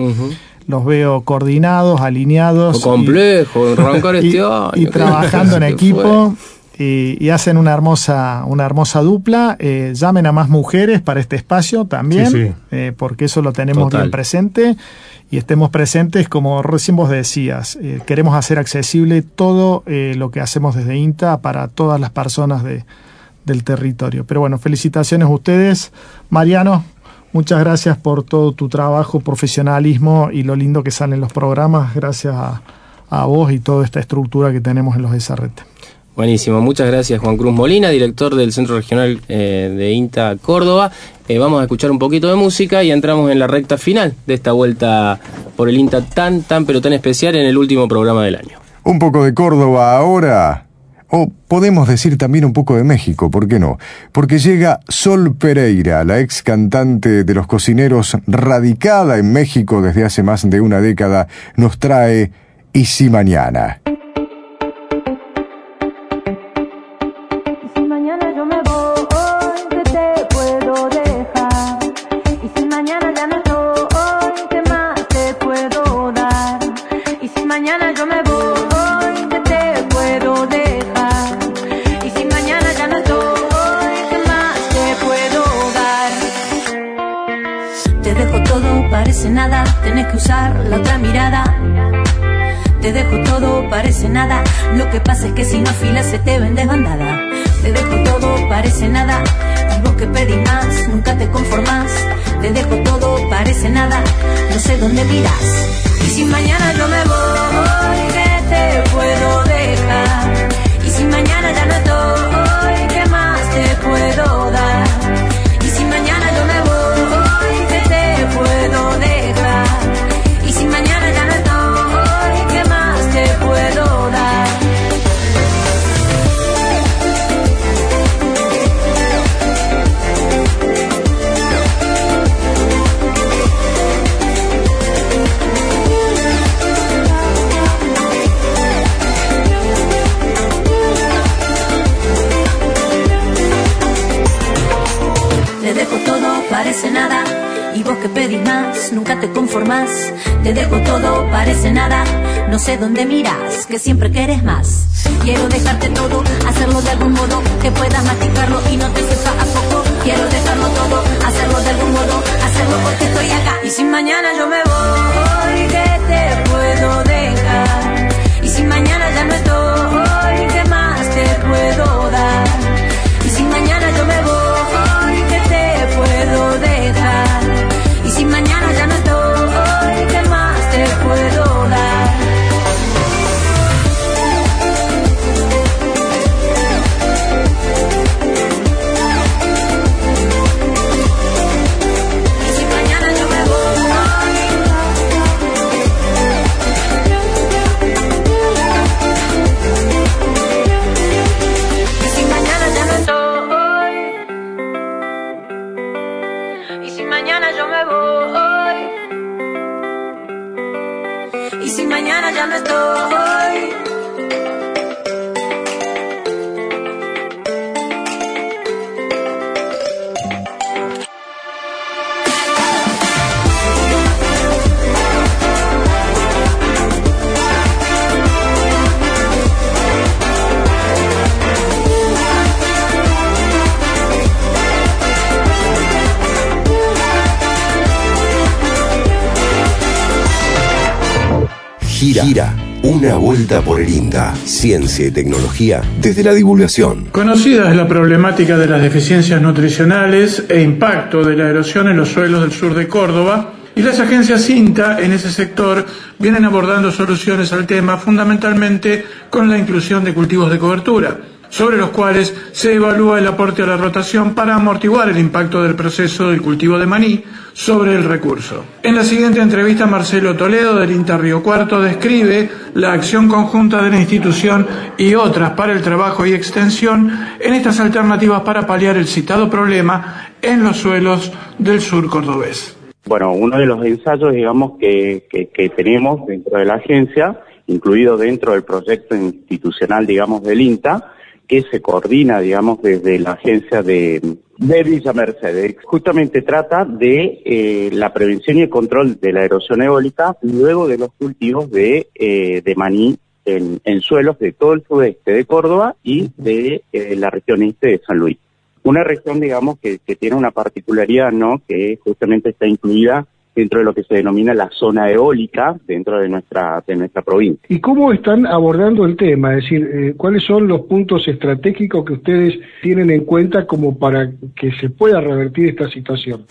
Los veo coordinados, alineados.
complejo,
y, <laughs> este año. Y, trabajando <laughs> en equipo. Y, hacen una hermosa, una hermosa dupla. Eh, llamen a más mujeres para este espacio también, eh, porque eso lo tenemos bien presente y estemos presentes, como recién vos decías, eh, queremos hacer accesible todo lo que hacemos desde INTA para todas las personas de, del territorio. Pero bueno, felicitaciones a ustedes. Mariano, muchas gracias por todo tu trabajo, profesionalismo y lo lindo que salen los programas. Gracias a, a vos y toda esta estructura que tenemos en los SRT.
Buenísimo, muchas gracias Juan Cruz Molina, director del Centro Regional eh, de INTA Córdoba. Eh, vamos a escuchar un poquito de música y entramos en la recta final de esta vuelta por el INTA tan, tan, pero tan especial en el último programa del año.
Un poco de Córdoba ahora. O podemos decir también un poco de México, ¿por qué no? Porque llega Sol Pereira, la ex cantante de los cocineros, radicada en México desde hace más de una década, nos trae Y si mañana.
Lo que pasa es que si no afilas se te ven desbandada. Te dejo todo, parece nada. Y vos que pedís más, nunca te conformás. Te dejo todo, parece nada. No sé dónde miras. Y si mañana yo me voy, ¿qué te puedo dejar? Y si mañana ya no estoy, ¿qué más te puedo dar? Y si mañana yo me voy, ¿qué te puedo dejar? Que pedís más, nunca te conformás. Te dejo todo, parece nada. No sé dónde miras, que siempre quieres más. Quiero dejarte todo, hacerlo de algún modo, que puedas masticarlo y no te sepa a poco. Quiero dejarlo todo, hacerlo de algún modo, hacerlo porque estoy acá. Y si mañana yo me voy, ¿qué te puedo dejar?
Gira. Gira. Una vuelta por el INTA. Ciencia y tecnología desde la divulgación.
Conocida es la problemática de las deficiencias nutricionales e impacto de la erosión en los suelos del sur de Córdoba. Y las agencias INTA en ese sector vienen abordando soluciones al tema fundamentalmente con la inclusión de cultivos de cobertura sobre los cuales se evalúa el aporte a la rotación para amortiguar el impacto del proceso del cultivo de maní sobre el recurso. En la siguiente entrevista, Marcelo Toledo del INTA Río Cuarto describe la acción conjunta de la institución y otras para el trabajo y extensión en estas alternativas para paliar el citado problema en los suelos del sur cordobés.
Bueno, uno de los ensayos, digamos, que, que tenemos dentro de la agencia, incluido dentro del proyecto institucional, digamos, del INTA, que se coordina, digamos, desde la agencia de, de Villa Mercedes. Justamente trata de eh, la prevención y el control de la erosión eólica luego de los cultivos de, eh, de maní en, suelos de todo el sudeste de Córdoba y de eh, la región este de San Luis. Una región, digamos, que, que tiene una particularidad, ¿no? Que justamente está incluida dentro de lo que se denomina la zona eólica dentro de nuestra de nuestra provincia.
¿Y cómo están abordando el tema? Es decir, eh, ¿cuáles son los puntos estratégicos que ustedes tienen en cuenta como para que se pueda revertir esta situación?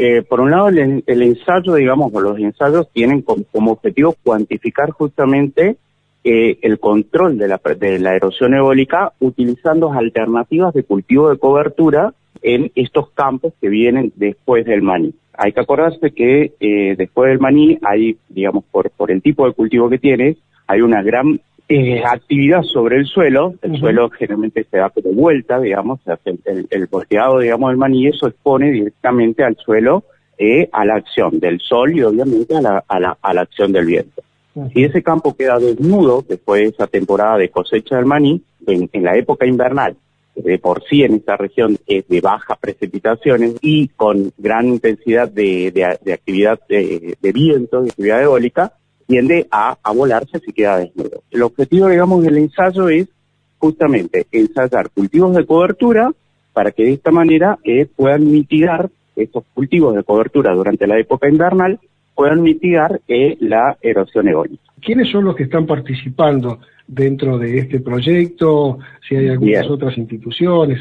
Eh, por un lado, el, ensayo, digamos, o los ensayos tienen como, objetivo cuantificar justamente eh, el control de la, de la erosión eólica utilizando alternativas de cultivo de cobertura en estos campos que vienen después del maní. Hay que acordarse que eh, después del maní hay, digamos, por, por el tipo de cultivo que tiene, hay una gran eh, actividad sobre el suelo. El suelo generalmente se da como vuelta, digamos, el, el, volteado, digamos, del maní, eso expone directamente al suelo eh, a la acción del sol y obviamente a la, a la, a la acción del viento. Si ese campo queda desnudo después de esa temporada de cosecha del maní, en, en la época invernal, de por sí en esta región es de bajas precipitaciones y con gran intensidad de, de, actividad de, viento, de actividad eólica, tiende a, a volarse si queda desnudo. El objetivo, digamos, del ensayo es justamente ensayar cultivos de cobertura para que de esta manera eh, puedan mitigar estos cultivos de cobertura durante la época invernal, puedan mitigar eh, la erosión eólica.
¿Quiénes son los que están participando dentro de este proyecto? Si hay algunas otras instituciones.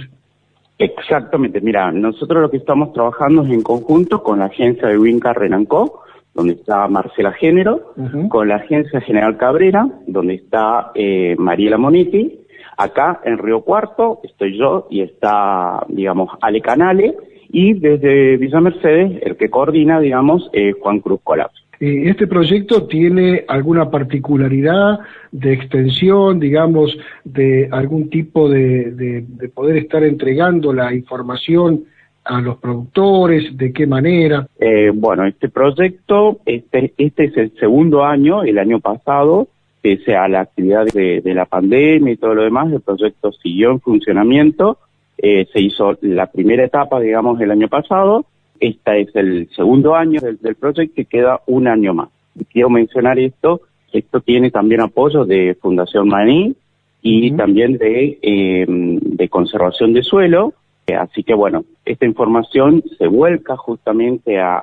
Exactamente, mira, nosotros lo que estamos trabajando es en conjunto con la agencia de Winca Renancó, donde está Marcela Género, con la agencia General Cabrera, donde está eh, Mariela Moniti, acá en Río Cuarto estoy yo y está, digamos, Ale Canale, y desde Villa Mercedes, el que coordina, digamos, es Juan Cruz Colapso.
¿Este proyecto tiene alguna particularidad de extensión, digamos, de algún tipo de, poder estar entregando la información a los productores? ¿De qué manera?
Eh, bueno, este proyecto, este, este es el segundo año, el año pasado, pese a la actividad de, la pandemia y todo lo demás, el proyecto siguió en funcionamiento. Eh, se hizo la primera etapa, digamos, el año pasado este es el segundo año del, proyecto y queda un año más. quiero mencionar esto, esto tiene también apoyo de Fundación Maní y también de, em, de conservación de suelo, así que bueno, esta información se vuelca justamente a,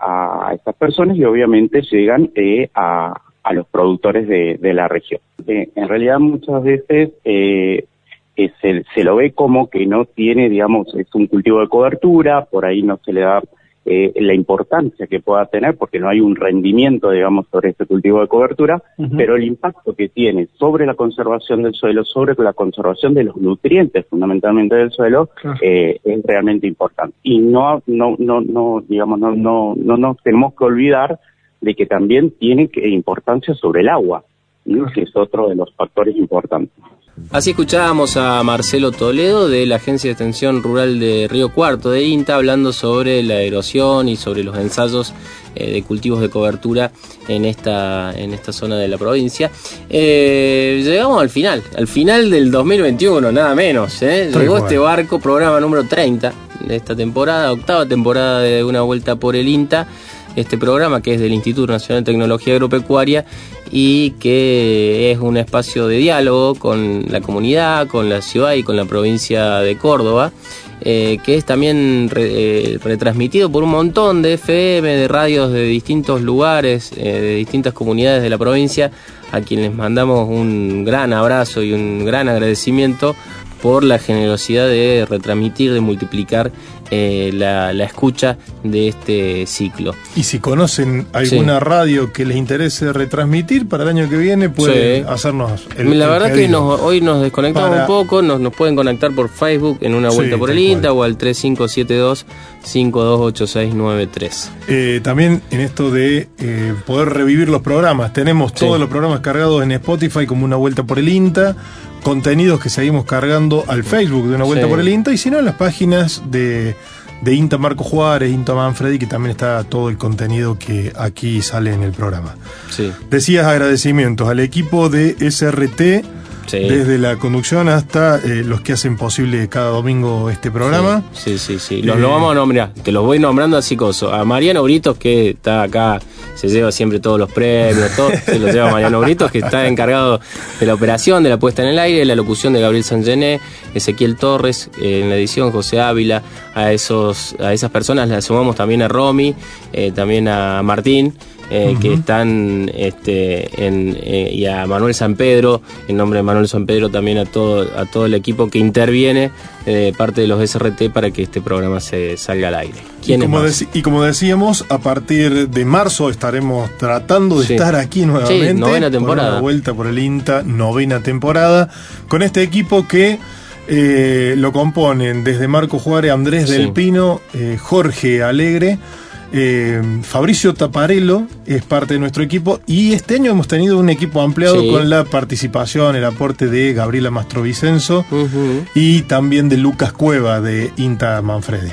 a estas personas y obviamente llegan eh, a, a, los productores de, de la región. Eh, en realidad muchas veces eh, se, se, lo ve como que no tiene, digamos, es un cultivo de cobertura, por ahí no se le da eh, la importancia que pueda tener, porque no hay un rendimiento, digamos, sobre este cultivo de cobertura, pero el impacto que tiene sobre la conservación del suelo, sobre la conservación de los nutrientes fundamentalmente del suelo, eh, es realmente importante. Y no, no, no, no, digamos, no, no, no nos tenemos que olvidar de que también tiene importancia sobre el agua, que es otro de los factores importantes.
Así escuchábamos a Marcelo Toledo de la Agencia de Extensión Rural de Río Cuarto de INTA hablando sobre la erosión y sobre los ensayos eh, de cultivos de cobertura en esta, en esta zona de la provincia. Eh, llegamos al final, al final del 2021, nada menos. ¿eh? Llegó este barco, programa número 30 de esta temporada, octava temporada de Una Vuelta por el INTA este programa que es del Instituto Nacional de Tecnología Agropecuaria y que es un espacio de diálogo con la comunidad, con la ciudad y con la provincia de Córdoba. eh, que es también eh, retransmitido por un montón de FM, de radios de distintos lugares, eh, de distintas comunidades de la provincia, a quienes mandamos un gran abrazo y un gran agradecimiento por la generosidad de retransmitir, de multiplicar eh, la, la escucha de este ciclo.
Y si conocen alguna radio que les interese retransmitir para el año que viene, pueden
Sí.
hacernos
la
el
verdad que nos- hoy nos desconectamos
Para-
un poco, nos, nos pueden conectar por Facebook en una
Sí,
vuelta por el INTA o al 3572 528693.
Eh, también en esto de eh, poder revivir los programas. Tenemos todos los programas cargados en Spotify como una vuelta por el INTA, contenidos que seguimos cargando al Facebook de una vuelta
Sí.
por el INTA y si no en las páginas de, de INTA Marco Juárez, INTA Manfredi, que también está todo el contenido que aquí sale en el programa.
Sí.
Decías agradecimientos al equipo de SRT,
Sí.
desde la conducción hasta eh, los que hacen posible cada domingo este programa.
Sí, sí, sí. Los
Eh,
lo vamos a nombrar, te los voy nombrando así coso. A Mariano Britos, que está acá, se lleva siempre todos los premios, todo, se los lleva Mariano Britos, que está encargado de la operación, de la puesta en el aire, de la locución de Gabriel Sangené, Ezequiel Torres, eh, en la edición José Ávila, a esos, a esas personas le sumamos también a Romy, eh, también a Martín. Eh, que están este, en, eh, y a Manuel San Pedro, en nombre de Manuel San Pedro también a todo, a todo el equipo que interviene eh, de parte de los SRT para que este programa se salga al aire.
Y
¿Quién es
como, y como decíamos, a partir de marzo estaremos tratando de
Sí.
estar aquí nuevamente.
Sí, novena
por
temporada.
una vuelta por el INTA, novena temporada, con este equipo que lo componen desde Marco Juárez, Andrés
Sí.
del Pino, Jorge Alegre. Eh, Fabricio Taparello es parte de nuestro equipo y este año hemos tenido un equipo ampliado
Sí.
con la participación, el aporte de Gabriela Mastrovicenzo
Ujú,
y también de Lucas Cueva de INTA Manfredi.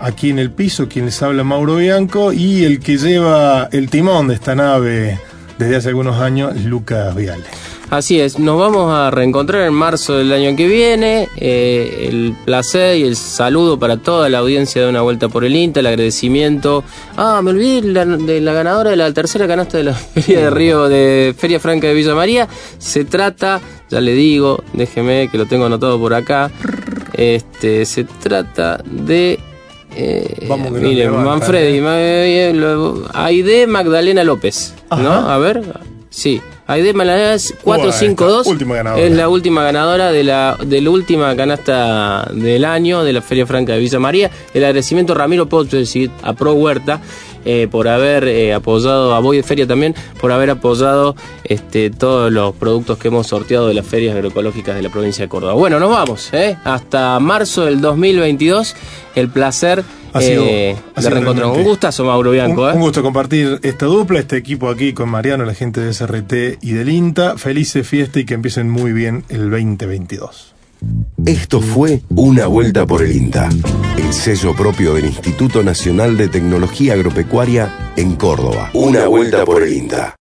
Aquí en el piso, quien les habla Mauro Bianco y el que lleva el timón de esta nave desde hace algunos años, Lucas Viale.
Así es, nos vamos a reencontrar en marzo del año que viene. Eh, el placer y el saludo para toda la audiencia de Una Vuelta por el INTA, el agradecimiento. Ah, me olvidé la- de la ganadora de la tercera canasta de la <laughs> Feria de Río, de Feria Franca de Villa María. Se trata, ya le digo, déjeme que lo tengo anotado por acá. Este, se trata de. eh,
Vamos que
miren,
levanta,
Manfredi, ma- eh, lo- Aide Magdalena López, ¿no? A ver, sí. Aide es 452.
Bueno, última ganadora.
Es la última ganadora de la, de la última canasta del año de la Feria Franca de Villa María. El agradecimiento a Ramiro Pochesi, a Pro Huerta, eh, por haber eh, apoyado, a Boy de Feria también, por haber apoyado este, todos los productos que hemos sorteado de las ferias agroecológicas de la provincia de Córdoba. Bueno, nos vamos, ¿eh? Hasta marzo del 2022. El placer
Ha sido-
eh,
ha sido
reencontrar. Un gustazo, Mauro Bianco.
Un,
¿eh?
un gusto compartir esta dupla, este equipo aquí con Mariano, la gente de SRT y del INTA. Felices fiesta y que empiecen muy bien el 2022.
Esto fue Una Vuelta por el INTA, el sello propio del Instituto Nacional de Tecnología Agropecuaria en Córdoba. Una Vuelta por el INTA.